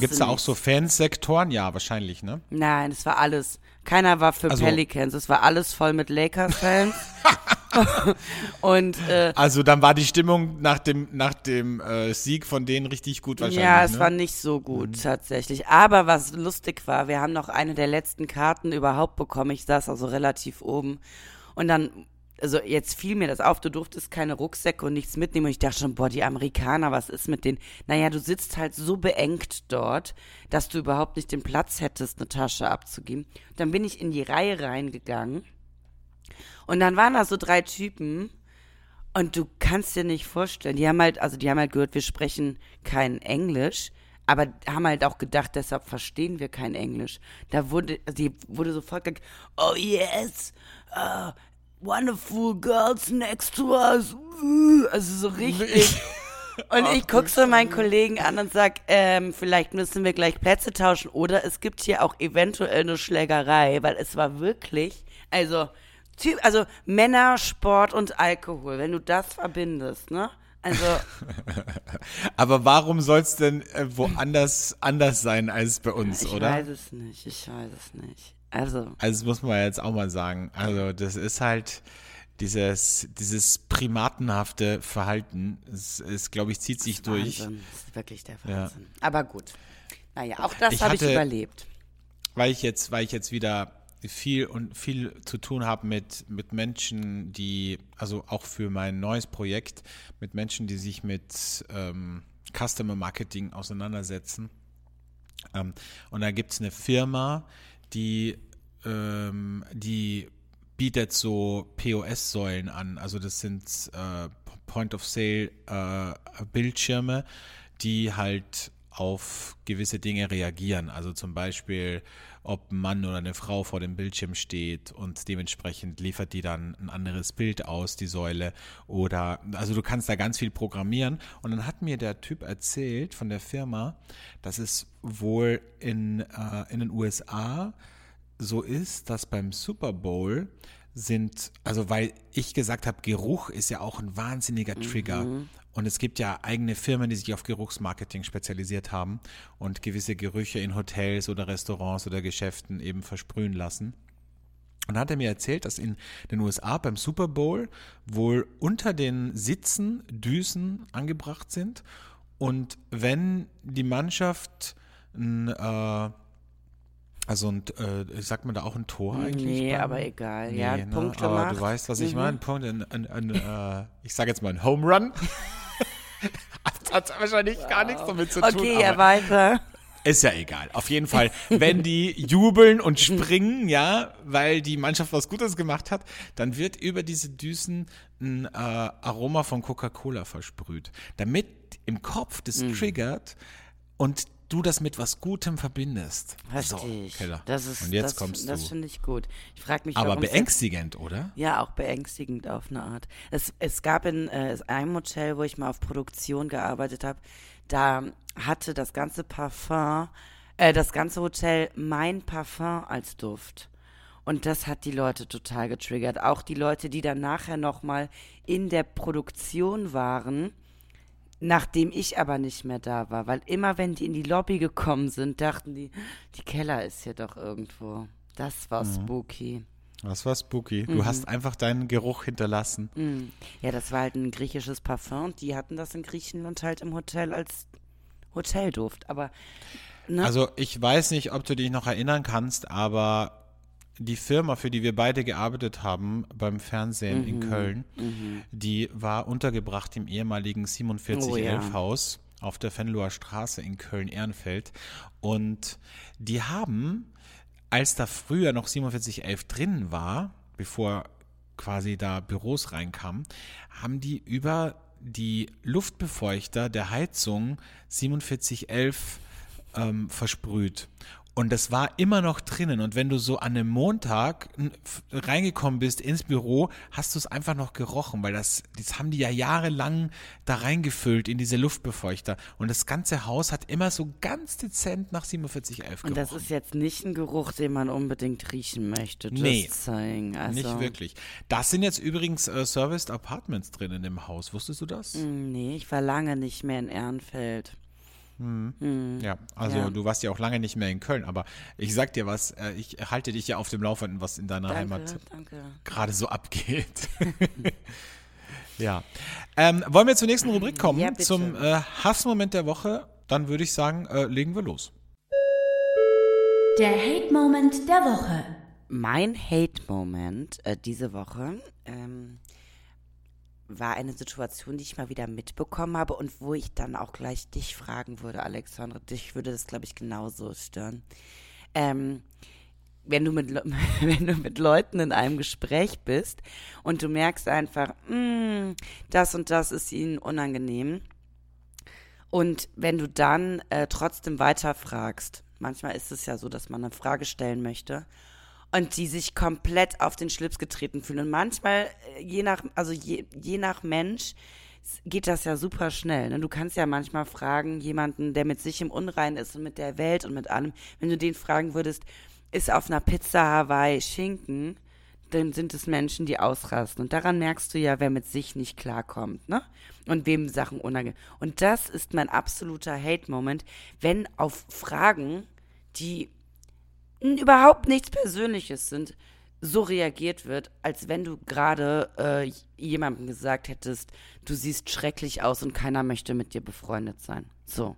Gibt es da auch so Fansektoren? Ja, wahrscheinlich, ne? Nein, es war alles. Keiner war für Also- Pelicans, es war alles voll mit Lakers-Fans. Und äh, Also dann war die Stimmung nach dem, nach dem äh, Sieg von denen richtig gut wahrscheinlich. ja, es ne? war nicht so gut tatsächlich. Aber was lustig war, wir haben noch eine der letzten Karten überhaupt bekommen. Ich saß also relativ oben. Und dann, also jetzt fiel mir das auf, du durftest keine Rucksäcke und nichts mitnehmen. Und ich dachte schon, boah, die Amerikaner, was ist mit denen? Naja, du sitzt halt so beengt dort, dass du überhaupt nicht den Platz hättest, eine Tasche abzugeben. Dann bin ich in die Reihe reingegangen. Und dann waren da so drei Typen. Und du kannst dir nicht vorstellen, die haben halt, also die haben halt gehört, wir sprechen kein Englisch, aber haben halt auch gedacht, deshalb verstehen wir kein Englisch. Da wurde, also die wurde sofort gesagt, oh yes, uh, wonderful girls next to us. Also so richtig. Und ich guck so meinen Kollegen an und sag, ähm, vielleicht müssen wir gleich Plätze tauschen oder es gibt hier auch eventuell eine Schlägerei, weil es war wirklich, also, also Männer, Sport und Alkohol, wenn du das verbindest, ne? Also, Aber warum soll es denn äh, woanders anders sein als bei uns, ich oder? weiß es nicht, ich weiß es nicht. Also, Also das muss man jetzt auch mal sagen. Also das ist halt dieses, dieses primatenhafte Verhalten. Es ist, glaube ich, zieht sich durch. Wahnsinn, das ist wirklich der Ja. Wahnsinn. Aber gut. Naja, auch das Ich habe ich überlebt. weil ich jetzt, weil ich jetzt wieder viel und viel zu tun habe mit, mit Menschen, die, also auch für mein neues Projekt, mit Menschen, die sich mit ähm, Customer Marketing auseinandersetzen. Ähm, und da gibt es eine Firma, die, ähm, die bietet so POS-Säulen an. Also das sind äh, Point-of-Sale-Bildschirme, äh, die halt auf gewisse Dinge reagieren. Also zum Beispiel, ob ein Mann oder eine Frau vor dem Bildschirm steht und dementsprechend liefert die dann ein anderes Bild aus, die Säule. Oder, also du kannst da ganz viel programmieren. Und dann hat mir der Typ erzählt von der Firma, dass es wohl in, äh, in den USA so ist, dass beim Super Bowl sind, also weil ich gesagt habe, Geruch ist ja auch ein wahnsinniger Trigger. Mhm. Und es gibt ja eigene Firmen, die sich auf Geruchsmarketing spezialisiert haben und gewisse Gerüche in Hotels oder Restaurants oder Geschäften eben versprühen lassen. Und dann hat er mir erzählt, dass in den USA beim Super Bowl wohl unter den Sitzen Düsen angebracht sind. Und wenn die Mannschaft ein äh, also ein, äh, sagt man da auch ein Tor eigentlich? Nee, beim? aber egal. Nee, ja, ne? Punkte aber macht. du weißt, was ich mhm. meine. Punkt, ein, ein, ein äh, ich sage jetzt mal ein Home Run. Das hat wahrscheinlich wow. gar nichts damit zu tun. Okay, ja, weiter. Ist ja egal. Auf jeden Fall, wenn die jubeln und springen, ja, weil die Mannschaft was Gutes gemacht hat, dann wird über diese Düsen ein äh, Aroma von Coca-Cola versprüht. Damit im Kopf das mhm. triggert und du das mit was Gutem verbindest. Richtig. So, Keller. Das ist, Und jetzt das, kommst das du. Das finde ich gut. Ich frage mich, Aber beängstigend, das, oder? Ja, auch beängstigend auf eine Art. Es, es gab in äh, einem Hotel, wo ich mal auf Produktion gearbeitet habe, da hatte das ganze Parfum, äh, das ganze Hotel mein Parfum als Duft. Und das hat die Leute total getriggert. Auch die Leute, die dann nachher nochmal in der Produktion waren Nachdem ich aber nicht mehr da war, weil immer wenn die in die Lobby gekommen sind, dachten die, die Keller ist hier doch irgendwo. Das war mhm. spooky. Das war spooky. Du mhm. hast einfach deinen Geruch hinterlassen. Mhm. Ja, das war halt ein griechisches Parfum. Die hatten das in Griechenland halt im Hotel als Hotelduft. Aber ne? also ich weiß nicht, ob du dich noch erinnern kannst, aber die Firma, für die wir beide gearbeitet haben beim Fernsehen mhm. in Köln, mhm. die war untergebracht im ehemaligen 4711-Haus oh, ja. auf der Fenloher Straße in Köln-Ehrenfeld. Und die haben, als da früher noch 4711 drin war, bevor quasi da Büros reinkamen, haben die über die Luftbefeuchter der Heizung 4711 ähm, versprüht. Und das war immer noch drinnen. Und wenn du so an einem Montag reingekommen bist ins Büro, hast du es einfach noch gerochen, weil das, das haben die ja jahrelang da reingefüllt in diese Luftbefeuchter. Und das ganze Haus hat immer so ganz dezent nach 4711 gerochen. Und das ist jetzt nicht ein Geruch, den man unbedingt riechen möchte. Nee, also. nicht wirklich. Das sind jetzt übrigens äh, Serviced Apartments drin in dem Haus. Wusstest du das? Mm, nee, ich war lange nicht mehr in Ehrenfeld. Mhm. Mhm. Ja, also ja. du warst ja auch lange nicht mehr in Köln, aber ich sag dir was, äh, ich halte dich ja auf dem Laufenden, was in deiner danke, Heimat danke. gerade so abgeht. ja. Ähm, wollen wir zur nächsten Rubrik kommen? Ja, zum äh, Hassmoment der Woche? Dann würde ich sagen, äh, legen wir los. Der Hate-Moment der Woche. Mein Hate-Moment äh, diese Woche ähm, war eine Situation, die ich mal wieder mitbekommen habe und wo ich dann auch gleich dich fragen würde, Alexandre. Dich würde das, glaube ich, genauso stören. Ähm, wenn du, mit, wenn du mit Leuten in einem Gespräch bist und du merkst einfach, mm, das und das ist ihnen unangenehm. Und wenn du dann äh, trotzdem weiterfragst, manchmal ist es ja so, dass man eine Frage stellen möchte und die sich komplett auf den Schlips getreten fühlen. Und manchmal, äh, je nach, also je, je nach Mensch, geht das ja super schnell. Ne? Du kannst ja manchmal fragen, jemanden, der mit sich im Unrein ist und mit der Welt und mit allem, wenn du den fragen würdest, ist auf einer Pizza Hawaii Schinken, dann sind es Menschen, die ausrasten. Und daran merkst du ja, wer mit sich nicht klarkommt, ne? Und wem Sachen unangenehm. Und das ist mein absoluter Hate-Moment, wenn auf Fragen, die überhaupt nichts Persönliches sind, so reagiert wird, als wenn du gerade äh, jemandem gesagt hättest, du siehst schrecklich aus und keiner möchte mit dir befreundet sein. So.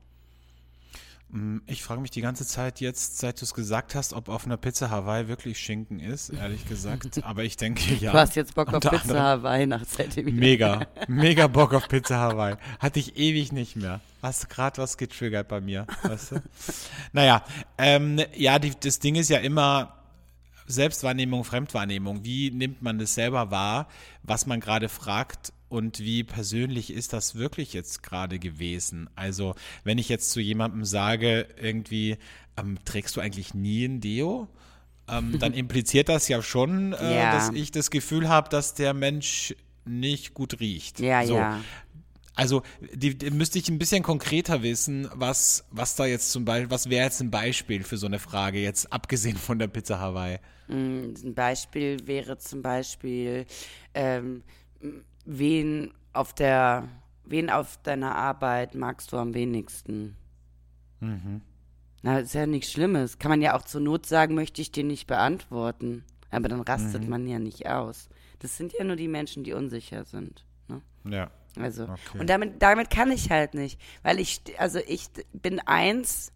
Mm, ich frage mich die ganze Zeit jetzt, seit du es gesagt hast, ob auf einer Pizza Hawaii wirklich Schinken ist, ehrlich gesagt. Aber ich denke ja. Du hast jetzt Bock auf Pizza anderem. Hawaii nach ZDW. Mega, mega Bock auf Pizza Hawaii. Hatte ich ewig nicht mehr. Hast gerade was getriggert bei mir, weißt du? naja, ähm, ja, die, das Ding ist ja immer Selbstwahrnehmung, Fremdwahrnehmung. Wie nimmt man das selber wahr, was man gerade fragt und wie persönlich ist das wirklich jetzt gerade gewesen? Also, wenn ich jetzt zu jemandem sage, irgendwie, ähm, trägst du eigentlich nie ein Deo? Ähm, dann impliziert das ja schon, äh, ja. dass ich das Gefühl habe, dass der Mensch nicht gut riecht. Ja, so. ja. Also die, die, müsste ich ein bisschen konkreter wissen, was, was da jetzt zum Beispiel, was wäre jetzt ein Beispiel für so eine Frage, jetzt abgesehen von der Pizza Hawaii? Mm, ein Beispiel wäre zum Beispiel, ähm, wen auf der, wen auf deiner Arbeit magst du am wenigsten? Mhm. Na, ist ja nichts Schlimmes. Kann man ja auch zur Not sagen, möchte ich dir nicht beantworten. Aber dann rastet mhm. man ja nicht aus. Das sind ja nur die Menschen, die unsicher sind. Ne? Ja. Also, okay. und damit, damit kann ich halt nicht. Weil ich, also ich bin eins,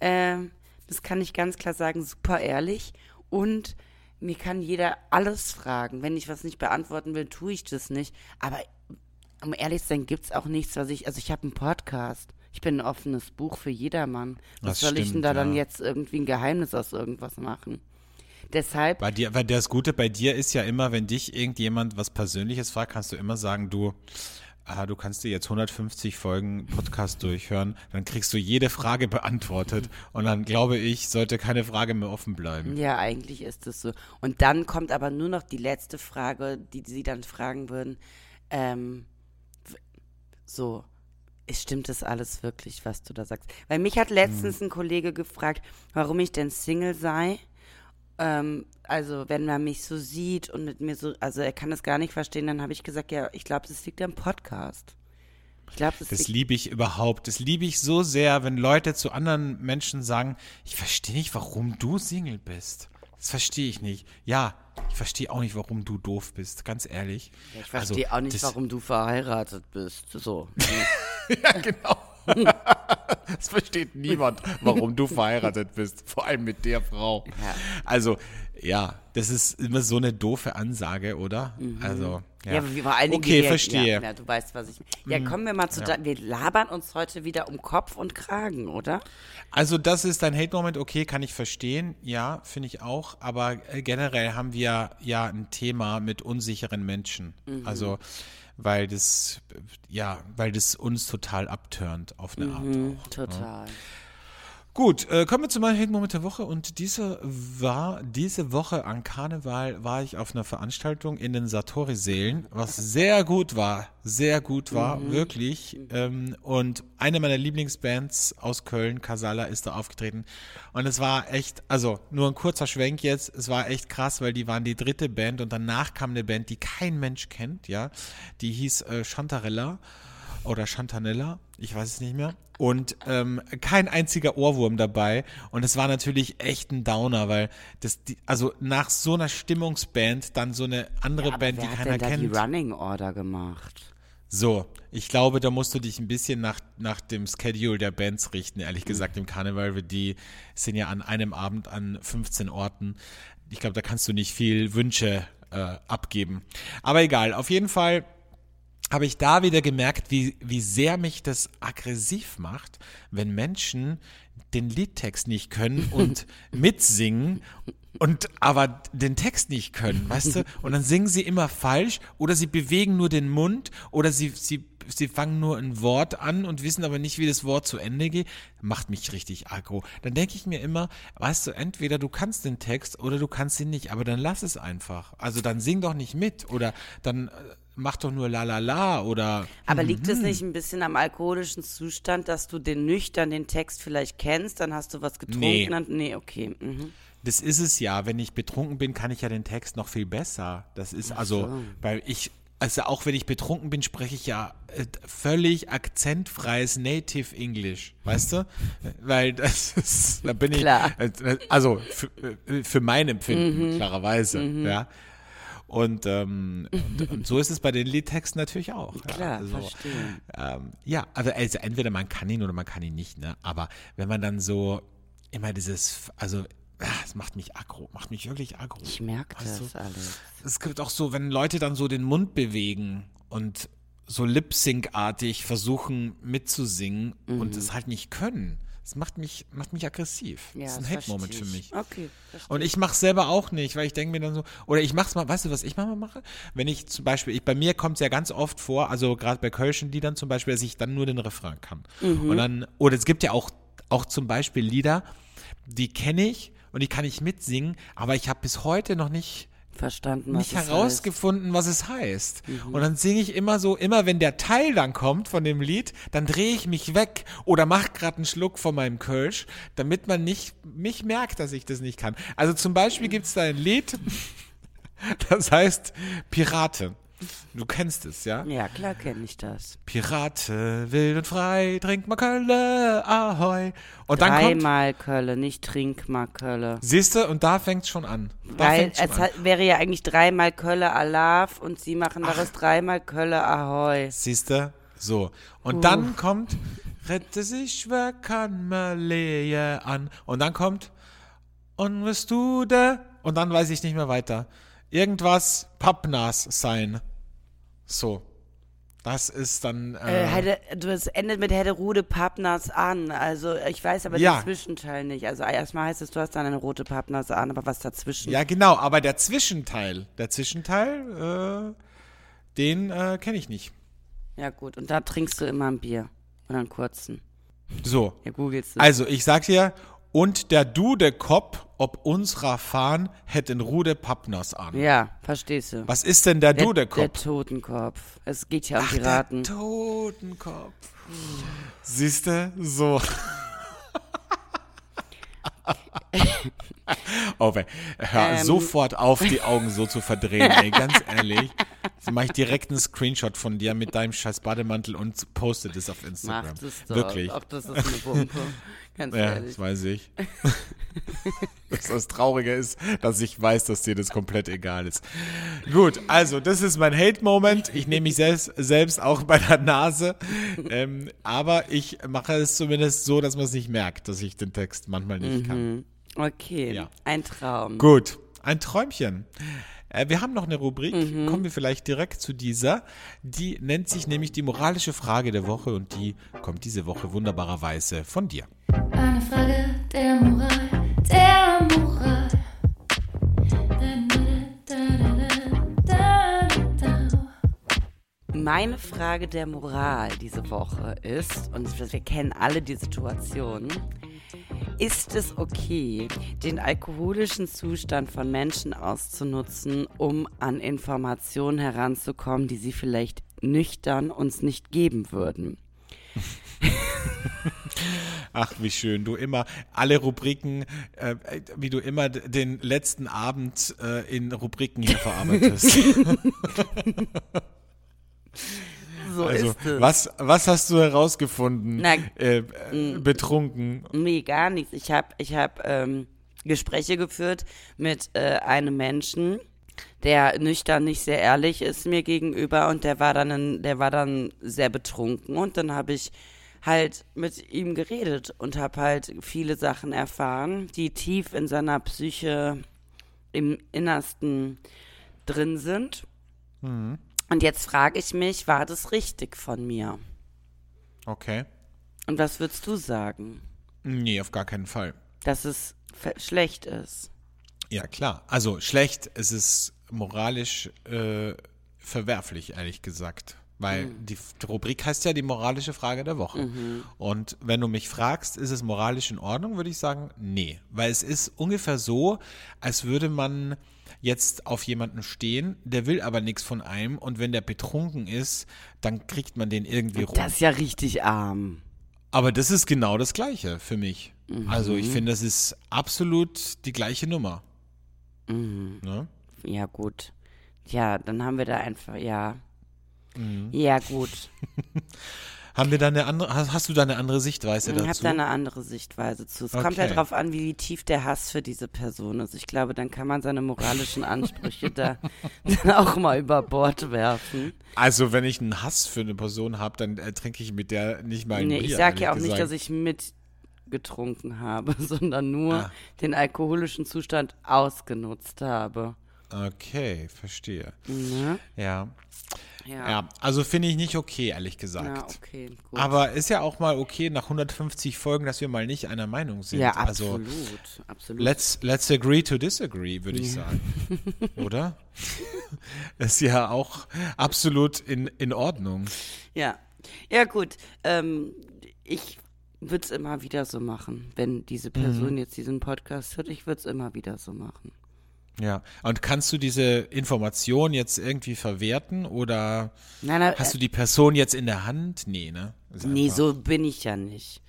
äh, das kann ich ganz klar sagen, super ehrlich. Und mir kann jeder alles fragen. Wenn ich was nicht beantworten will, tue ich das nicht. Aber um ehrlich zu sein, gibt es auch nichts, was ich. Also ich habe einen Podcast. Ich bin ein offenes Buch für jedermann. Was das soll stimmt, ich denn da ja. dann jetzt irgendwie ein Geheimnis aus irgendwas machen? Deshalb. Bei dir, weil das Gute bei dir ist ja immer, wenn dich irgendjemand was Persönliches fragt, kannst du immer sagen, du, ah, du kannst dir jetzt 150 Folgen Podcast durchhören, dann kriegst du jede Frage beantwortet und dann glaube ich, sollte keine Frage mehr offen bleiben. Ja, eigentlich ist es so. Und dann kommt aber nur noch die letzte Frage, die sie dann fragen würden. Ähm, so, stimmt das alles wirklich, was du da sagst? Weil mich hat letztens hm. ein Kollege gefragt, warum ich denn Single sei. Ähm, also wenn man mich so sieht und mit mir so, also er kann das gar nicht verstehen, dann habe ich gesagt, ja, ich glaube, das liegt am Podcast. Ich glaube, das, das liebe ich überhaupt. Das liebe ich so sehr, wenn Leute zu anderen Menschen sagen, ich verstehe nicht, warum du Single bist. Das verstehe ich nicht. Ja, ich verstehe auch nicht, warum du doof bist, ganz ehrlich. Ja, ich verstehe also, auch nicht, warum du verheiratet bist. So. ja, genau. das versteht niemand, warum du verheiratet bist, vor allem mit der Frau. Ja. Also, ja, das ist immer so eine doofe Ansage, oder? Mhm. Also, ja. ja vor allen Dingen okay, wir, verstehe. Ja, du weißt, was ich. Ja, mhm. kommen wir mal zu. Ja. wir labern uns heute wieder um Kopf und Kragen, oder? Also, das ist ein Hate-Moment, okay, kann ich verstehen. Ja, finde ich auch. Aber äh, generell haben wir ja ein Thema mit unsicheren Menschen. Mhm. Also, weil das, ja, weil das uns total abturnt auf eine Art. Mhm, auch, ne? total. Ne? Gut, äh, kommen wir zu meinem Moment der Woche und diese war diese Woche an Karneval war ich auf einer Veranstaltung in den Satori-Seelen, was sehr gut war, sehr gut war, mhm. wirklich. Ähm, und eine meiner Lieblingsbands aus Köln, Casala, ist da aufgetreten und es war echt, also nur ein kurzer Schwenk jetzt, es war echt krass, weil die waren die dritte Band und danach kam eine Band, die kein Mensch kennt, ja, die hieß äh, Chantarella oder Chantanella, ich weiß es nicht mehr. Und ähm, kein einziger Ohrwurm dabei. Und es war natürlich echt ein Downer, weil das, die, also nach so einer Stimmungsband dann so eine andere ja, Band, die keiner hat denn kennt. die Running Order gemacht. So, ich glaube, da musst du dich ein bisschen nach, nach dem Schedule der Bands richten, ehrlich mhm. gesagt, im Karneval, weil die sind ja an einem Abend an 15 Orten. Ich glaube, da kannst du nicht viel Wünsche äh, abgeben. Aber egal, auf jeden Fall habe ich da wieder gemerkt, wie, wie sehr mich das aggressiv macht, wenn Menschen den Liedtext nicht können und mitsingen und aber den Text nicht können, weißt du? Und dann singen sie immer falsch oder sie bewegen nur den Mund oder sie, sie, sie fangen nur ein Wort an und wissen aber nicht, wie das Wort zu Ende geht. Macht mich richtig aggro. Dann denke ich mir immer, weißt du, entweder du kannst den Text oder du kannst ihn nicht, aber dann lass es einfach. Also dann sing doch nicht mit oder dann äh, mach doch nur la la la oder. Aber mm, liegt es nicht ein bisschen am alkoholischen Zustand, dass du den nüchtern den Text vielleicht kennst, dann hast du was getrunken? Nee, und, nee okay. Mhm. Das ist es ja. Wenn ich betrunken bin, kann ich ja den Text noch viel besser. Das ist also, so. weil ich, also auch wenn ich betrunken bin, spreche ich ja äh, völlig akzentfreies Native English, weißt du? Weil das ist, da bin ich, Klar. Äh, also für, äh, für mein Empfinden, mhm. klarerweise, mhm. ja. Und, ähm, und, und, so ist es bei den Liedtexten natürlich auch. Klar, ja, also, verstehe. Ähm, ja, also, also entweder man kann ihn oder man kann ihn nicht, ne? Aber wenn man dann so immer dieses, also es macht mich aggro, macht mich wirklich aggro. Ich merke das also, alles. Es gibt auch so, wenn Leute dann so den Mund bewegen und so Lip-Sync-artig versuchen mitzusingen mhm. und es halt nicht können. Das macht mich, macht mich aggressiv. Ja, das ist ein Hate-Moment für mich. Okay. Und ich mache es selber auch nicht, weil ich denke mir dann so, oder ich mache es mal, weißt du, was ich mal mache? Wenn ich zum Beispiel, ich, bei mir kommt es ja ganz oft vor, also gerade bei Kölschen Liedern zum Beispiel, dass ich dann nur den Refrain kann. Mhm. Und dann, oder es gibt ja auch, auch zum Beispiel Lieder, die kenne ich und die kann ich mitsingen, aber ich habe bis heute noch nicht verstanden, was nicht herausgefunden, heißt. was es heißt. Mhm. Und dann singe ich immer so, immer wenn der Teil dann kommt von dem Lied, dann drehe ich mich weg oder mache gerade einen Schluck von meinem Kölsch, damit man nicht mich merkt, dass ich das nicht kann. Also zum Beispiel gibt es da ein Lied, das heißt Pirate. Du kennst es, ja? Ja, klar kenne ich das. Pirate, wild und frei, trink mal Kölle, ahoi. Und dann Dreimal Kölle, nicht trink mal Kölle. Siehst du, und da fängt es schon an. Da Weil es an. wäre ja eigentlich dreimal Kölle Alaf und sie machen daraus dreimal Kölle Ahoi. Siehst du? So. Und uh. dann kommt, rette sich, wer kann Maleje an. Und dann kommt, und wirst du da? Und dann weiß ich nicht mehr weiter irgendwas Pappnas sein. So. Das ist dann. Äh, äh, hätte, das endet mit hätte Rude Pappnas an. Also ich weiß aber ja. den Zwischenteil nicht. Also erstmal heißt es, du hast dann eine rote Pappnas an, aber was dazwischen? Ja, genau, aber der Zwischenteil, der Zwischenteil, äh, den äh, kenne ich nicht. Ja, gut. Und da trinkst du immer ein Bier. Oder einen kurzen. So. Ja, googelst du. Also, ich sag dir, und der Dudekop ob unserer Fahn hätten Rude Pappners an. Ja, verstehst du. Was ist denn der, der Dudekop? Der Totenkopf. Es geht ja um Ach, Piraten. Der Totenkopf. Siehst du? So. oh, weh. hör ähm. sofort auf, die Augen so zu verdrehen, ey, ganz ehrlich. So mache ich direkt einen Screenshot von dir mit deinem scheiß Bademantel und poste das auf Instagram. Macht es doch. Wirklich. Ob das ist eine Pumpe. Ganz ja, ehrlich. das weiß ich. das Traurige ist, dass ich weiß, dass dir das komplett egal ist. Gut, also das ist mein Hate-Moment. Ich nehme mich selbst, selbst auch bei der Nase. Ähm, aber ich mache es zumindest so, dass man es nicht merkt, dass ich den Text manchmal nicht mhm. kann. Okay, ja. ein Traum. Gut, ein Träumchen. Äh, wir haben noch eine Rubrik, mhm. kommen wir vielleicht direkt zu dieser. Die nennt sich nämlich die moralische Frage der Woche und die kommt diese Woche wunderbarerweise von dir. Eine Frage der Moral, der Moral. Meine Frage der Moral diese Woche ist, und wir kennen alle die Situation, ist es okay, den alkoholischen Zustand von Menschen auszunutzen, um an Informationen heranzukommen, die sie vielleicht nüchtern uns nicht geben würden? Ach, wie schön. Du immer alle Rubriken, äh, wie du immer den letzten Abend äh, in Rubriken hier verarbeitest. so also, ist es. Was, was hast du herausgefunden? Na, äh, äh, betrunken? Nee, gar nichts. Ich habe ich hab, ähm, Gespräche geführt mit äh, einem Menschen, der nüchtern nicht sehr ehrlich ist mir gegenüber und der war dann, ein, der war dann sehr betrunken und dann habe ich halt mit ihm geredet und habe halt viele Sachen erfahren, die tief in seiner Psyche im Innersten drin sind. Mhm. Und jetzt frage ich mich, war das richtig von mir? Okay. Und was würdest du sagen? Nee, auf gar keinen Fall. Dass es schlecht ist. Ja, klar. Also schlecht, es ist moralisch äh, verwerflich, ehrlich gesagt. Weil mhm. die, die, Rubrik heißt ja die moralische Frage der Woche. Mhm. Und wenn du mich fragst, ist es moralisch in Ordnung, würde ich sagen, nee. Weil es ist ungefähr so, als würde man jetzt auf jemanden stehen, der will aber nichts von einem und wenn der betrunken ist, dann kriegt man den irgendwie rum. Das ist ja richtig arm. Aber das ist genau das Gleiche für mich. Mhm. Also ich finde, das ist absolut die gleiche Nummer. Mhm. Ne? Ja, gut. Ja, dann haben wir da einfach, ja. Mhm. Ja, gut. Haben wir da eine andere, hast, du da eine andere Sichtweise Ich dazu? habe da eine andere Sichtweise zu. Es kommt ja Okay. darauf an, wie tief der Hass für diese Person ist. Ich glaube, dann kann man seine moralischen Ansprüche da dann auch mal über Bord werfen. also, wenn ich einen Hass für eine Person habe, dann äh, trinke ich mit der nicht mal ein Nee, Bier. ich sage ja auch ehrlich nicht, gesagt. dass ich mitgetrunken habe, sondern nur Ah. den alkoholischen Zustand ausgenutzt habe. Okay, verstehe. Ne? Ja. Ja. Ja, also finde ich nicht okay, ehrlich gesagt. Ja, okay, gut. Aber ist ja auch mal okay nach 150 Folgen, dass wir mal nicht einer Meinung sind. ja, Also absolut, absolut. let's let's agree to disagree, würde ich sagen. Oder? ist ja auch absolut in, in Ordnung. Ja, ja gut. Ähm, ich würde es immer wieder so machen, wenn diese Person Mhm. jetzt diesen Podcast hört. Ich würde es immer wieder so machen. Ja. Und kannst du diese Information jetzt irgendwie verwerten oder Nein, nein, hast du die Person jetzt in der Hand? Nee, ne? Ist nee, einfach- so bin ich ja nicht.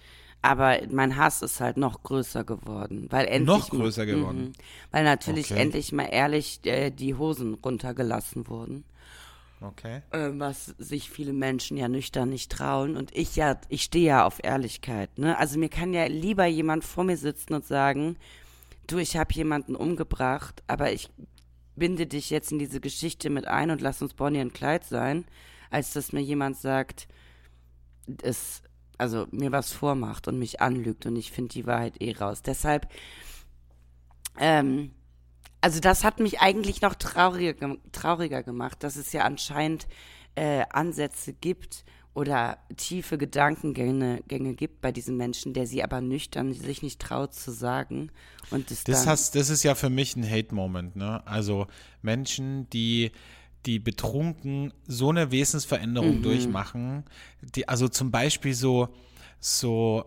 Aber mein Hass ist halt noch größer geworden, weil endlich Noch größer geworden? Mhm. weil natürlich Okay. endlich mal ehrlich äh, die Hosen runtergelassen wurden. Okay. äh, was sich viele Menschen ja nüchtern nicht trauen. Und ich ja, ich stehe ja auf Ehrlichkeit. Ne? Also mir kann ja lieber jemand vor mir sitzen und sagen, du, ich habe jemanden umgebracht, aber ich binde dich jetzt in diese Geschichte mit ein und lass uns Bonnie und Clyde sein, als dass mir jemand sagt, es, also mir was vormacht und mich anlügt und ich finde die Wahrheit eh raus. Deshalb, ähm, also das hat mich eigentlich noch trauriger, trauriger gemacht, dass es ja anscheinend äh, Ansätze gibt oder tiefe Gedankengänge Gänge gibt bei diesen Menschen, der sie aber nüchtern sich nicht traut zu sagen. Und das, Das, hast, das ist ja für mich ein Hate-Moment, ne? Also Menschen, die, die betrunken so eine Wesensveränderung durchmachen, die, also zum Beispiel so, so,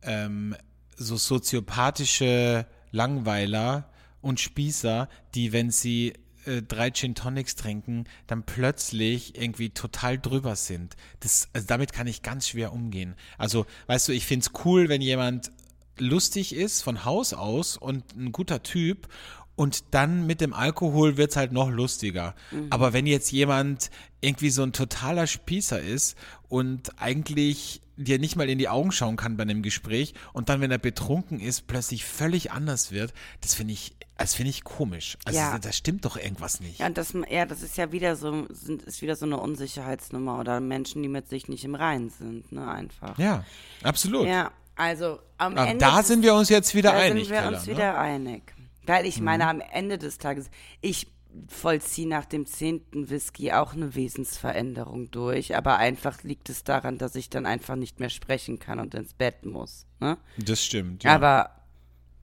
ähm, so soziopathische Langweiler und Spießer, die, wenn sie äh, drei Gin Tonics trinken, dann plötzlich irgendwie total drüber sind. Das, also damit kann ich ganz schwer umgehen. Also, weißt du, ich find's cool, wenn jemand lustig ist von Haus aus und ein guter Typ und dann mit dem Alkohol wird's halt noch lustiger. Aber wenn jetzt jemand irgendwie so ein totaler Spießer ist und eigentlich dir nicht mal in die Augen schauen kann bei einem Gespräch und dann, wenn er betrunken ist, plötzlich völlig anders wird, das finde ich, das finde ich komisch. Also Ja. da, da stimmt doch irgendwas nicht. ja, und das, ja, das ist ja wieder so, sind, ist wieder so eine Unsicherheitsnummer oder Menschen, die mit sich nicht im Reinen sind, ne, einfach. Ja, absolut. Ja, also am Aber Ende. da sind wir uns jetzt wieder da einig, sind wir Keller, uns ne? wieder einig. Weil ich meine, am Ende des Tages, ich vollziehe nach dem zehnten Whisky auch eine Wesensveränderung durch, aber einfach liegt es daran, dass ich dann einfach nicht mehr sprechen kann und ins Bett muss. Ne? Das stimmt. Ja. Aber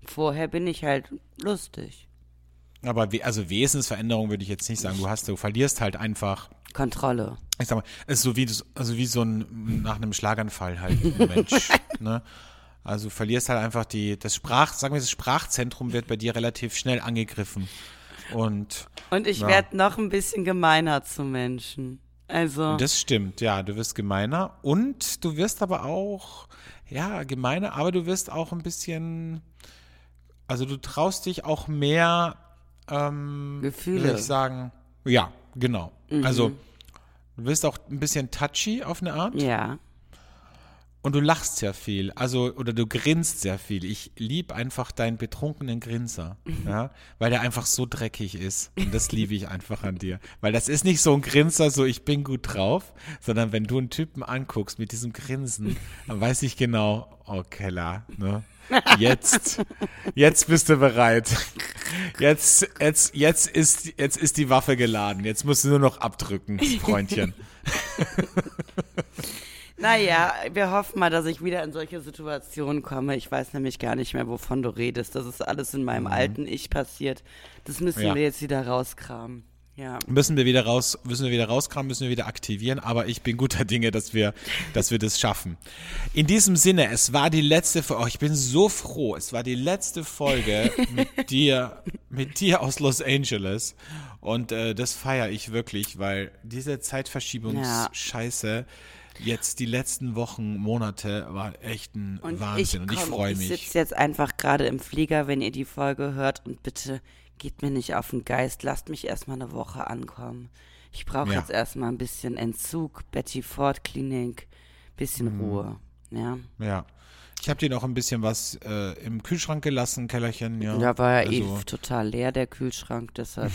vorher bin ich halt lustig. Aber we also Wesensveränderung würde ich jetzt nicht sagen. Du hast, du verlierst halt einfach. Kontrolle. Ich sag mal, es ist so wie, das- also wie so ein nach einem Schlaganfall halt ein Mensch. ne? Also du verlierst halt einfach die, das Sprach, sagen wir, das Sprachzentrum wird bei dir relativ schnell angegriffen. Und Und ich Ja. werde noch ein bisschen gemeiner zu Menschen. Also, das stimmt, ja, du wirst gemeiner und du wirst aber auch, ja, gemeiner, aber du wirst auch ein bisschen, also du traust dich auch mehr, ähm, Gefühle. Würde ich sagen, ja, genau. Also du wirst auch ein bisschen touchy auf eine Art. ja. Und du lachst sehr viel, also oder du grinst sehr viel. Ich lieb einfach deinen betrunkenen Grinser, ja, weil der einfach so dreckig ist. Und das liebe ich einfach an dir, weil das ist nicht so ein Grinser, so ich bin gut drauf, sondern wenn du einen Typen anguckst mit diesem Grinsen, dann weiß ich genau, oh Keller, ne? Jetzt, jetzt bist du bereit. Jetzt, jetzt, jetzt ist, jetzt ist die Waffe geladen. Jetzt musst du nur noch abdrücken, Freundchen. Naja, wir hoffen mal, dass ich wieder in solche Situationen komme. Ich weiß nämlich gar nicht mehr, wovon du redest. Das ist alles in meinem alten Ich passiert. Das müssen Mhm. Ja. wir jetzt wieder rauskramen. Ja. müssen wir wieder raus, müssen wir wieder rauskramen, müssen wir wieder aktivieren, aber ich bin guter Dinge, dass wir, dass wir das schaffen. In diesem Sinne, es war die letzte Folge, oh, ich bin so froh, es war die letzte Folge mit dir, mit dir aus Los Angeles und äh, das feiere ich wirklich, weil diese Zeitverschiebungsscheiße jetzt die letzten Wochen, Monate war echt ein Und Wahnsinn und ich freue Ich mich. sitze jetzt einfach gerade im Flieger, wenn ihr die Folge hört und bitte geht mir nicht auf den Geist. Lasst mich erstmal eine Woche ankommen. Ich brauche Ja. jetzt erstmal ein bisschen Entzug, Betty Ford Klinik, Bisschen Mhm. Ruhe. Ja. Ja. Ich habe dir noch ein bisschen was äh, im Kühlschrank gelassen, Kellerchen. Ja, Da war ja also, eh total leer, der Kühlschrank, deshalb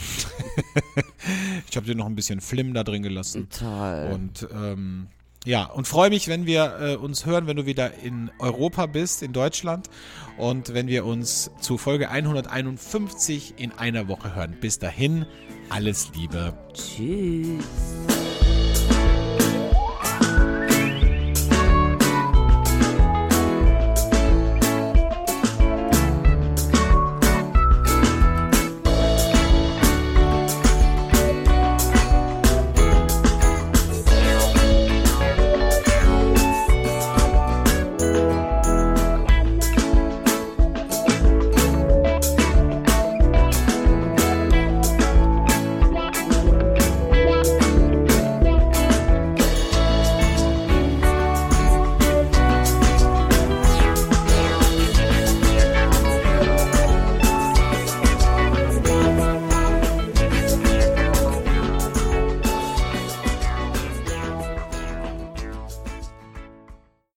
Ich habe dir noch ein bisschen Flim da drin gelassen. toll. Und ähm, ja, und freue mich, wenn wir äh, uns hören, wenn du wieder in Europa bist, in Deutschland. Und wenn wir uns zu Folge 151 in einer Woche hören. Bis dahin, alles Liebe. Tschüss.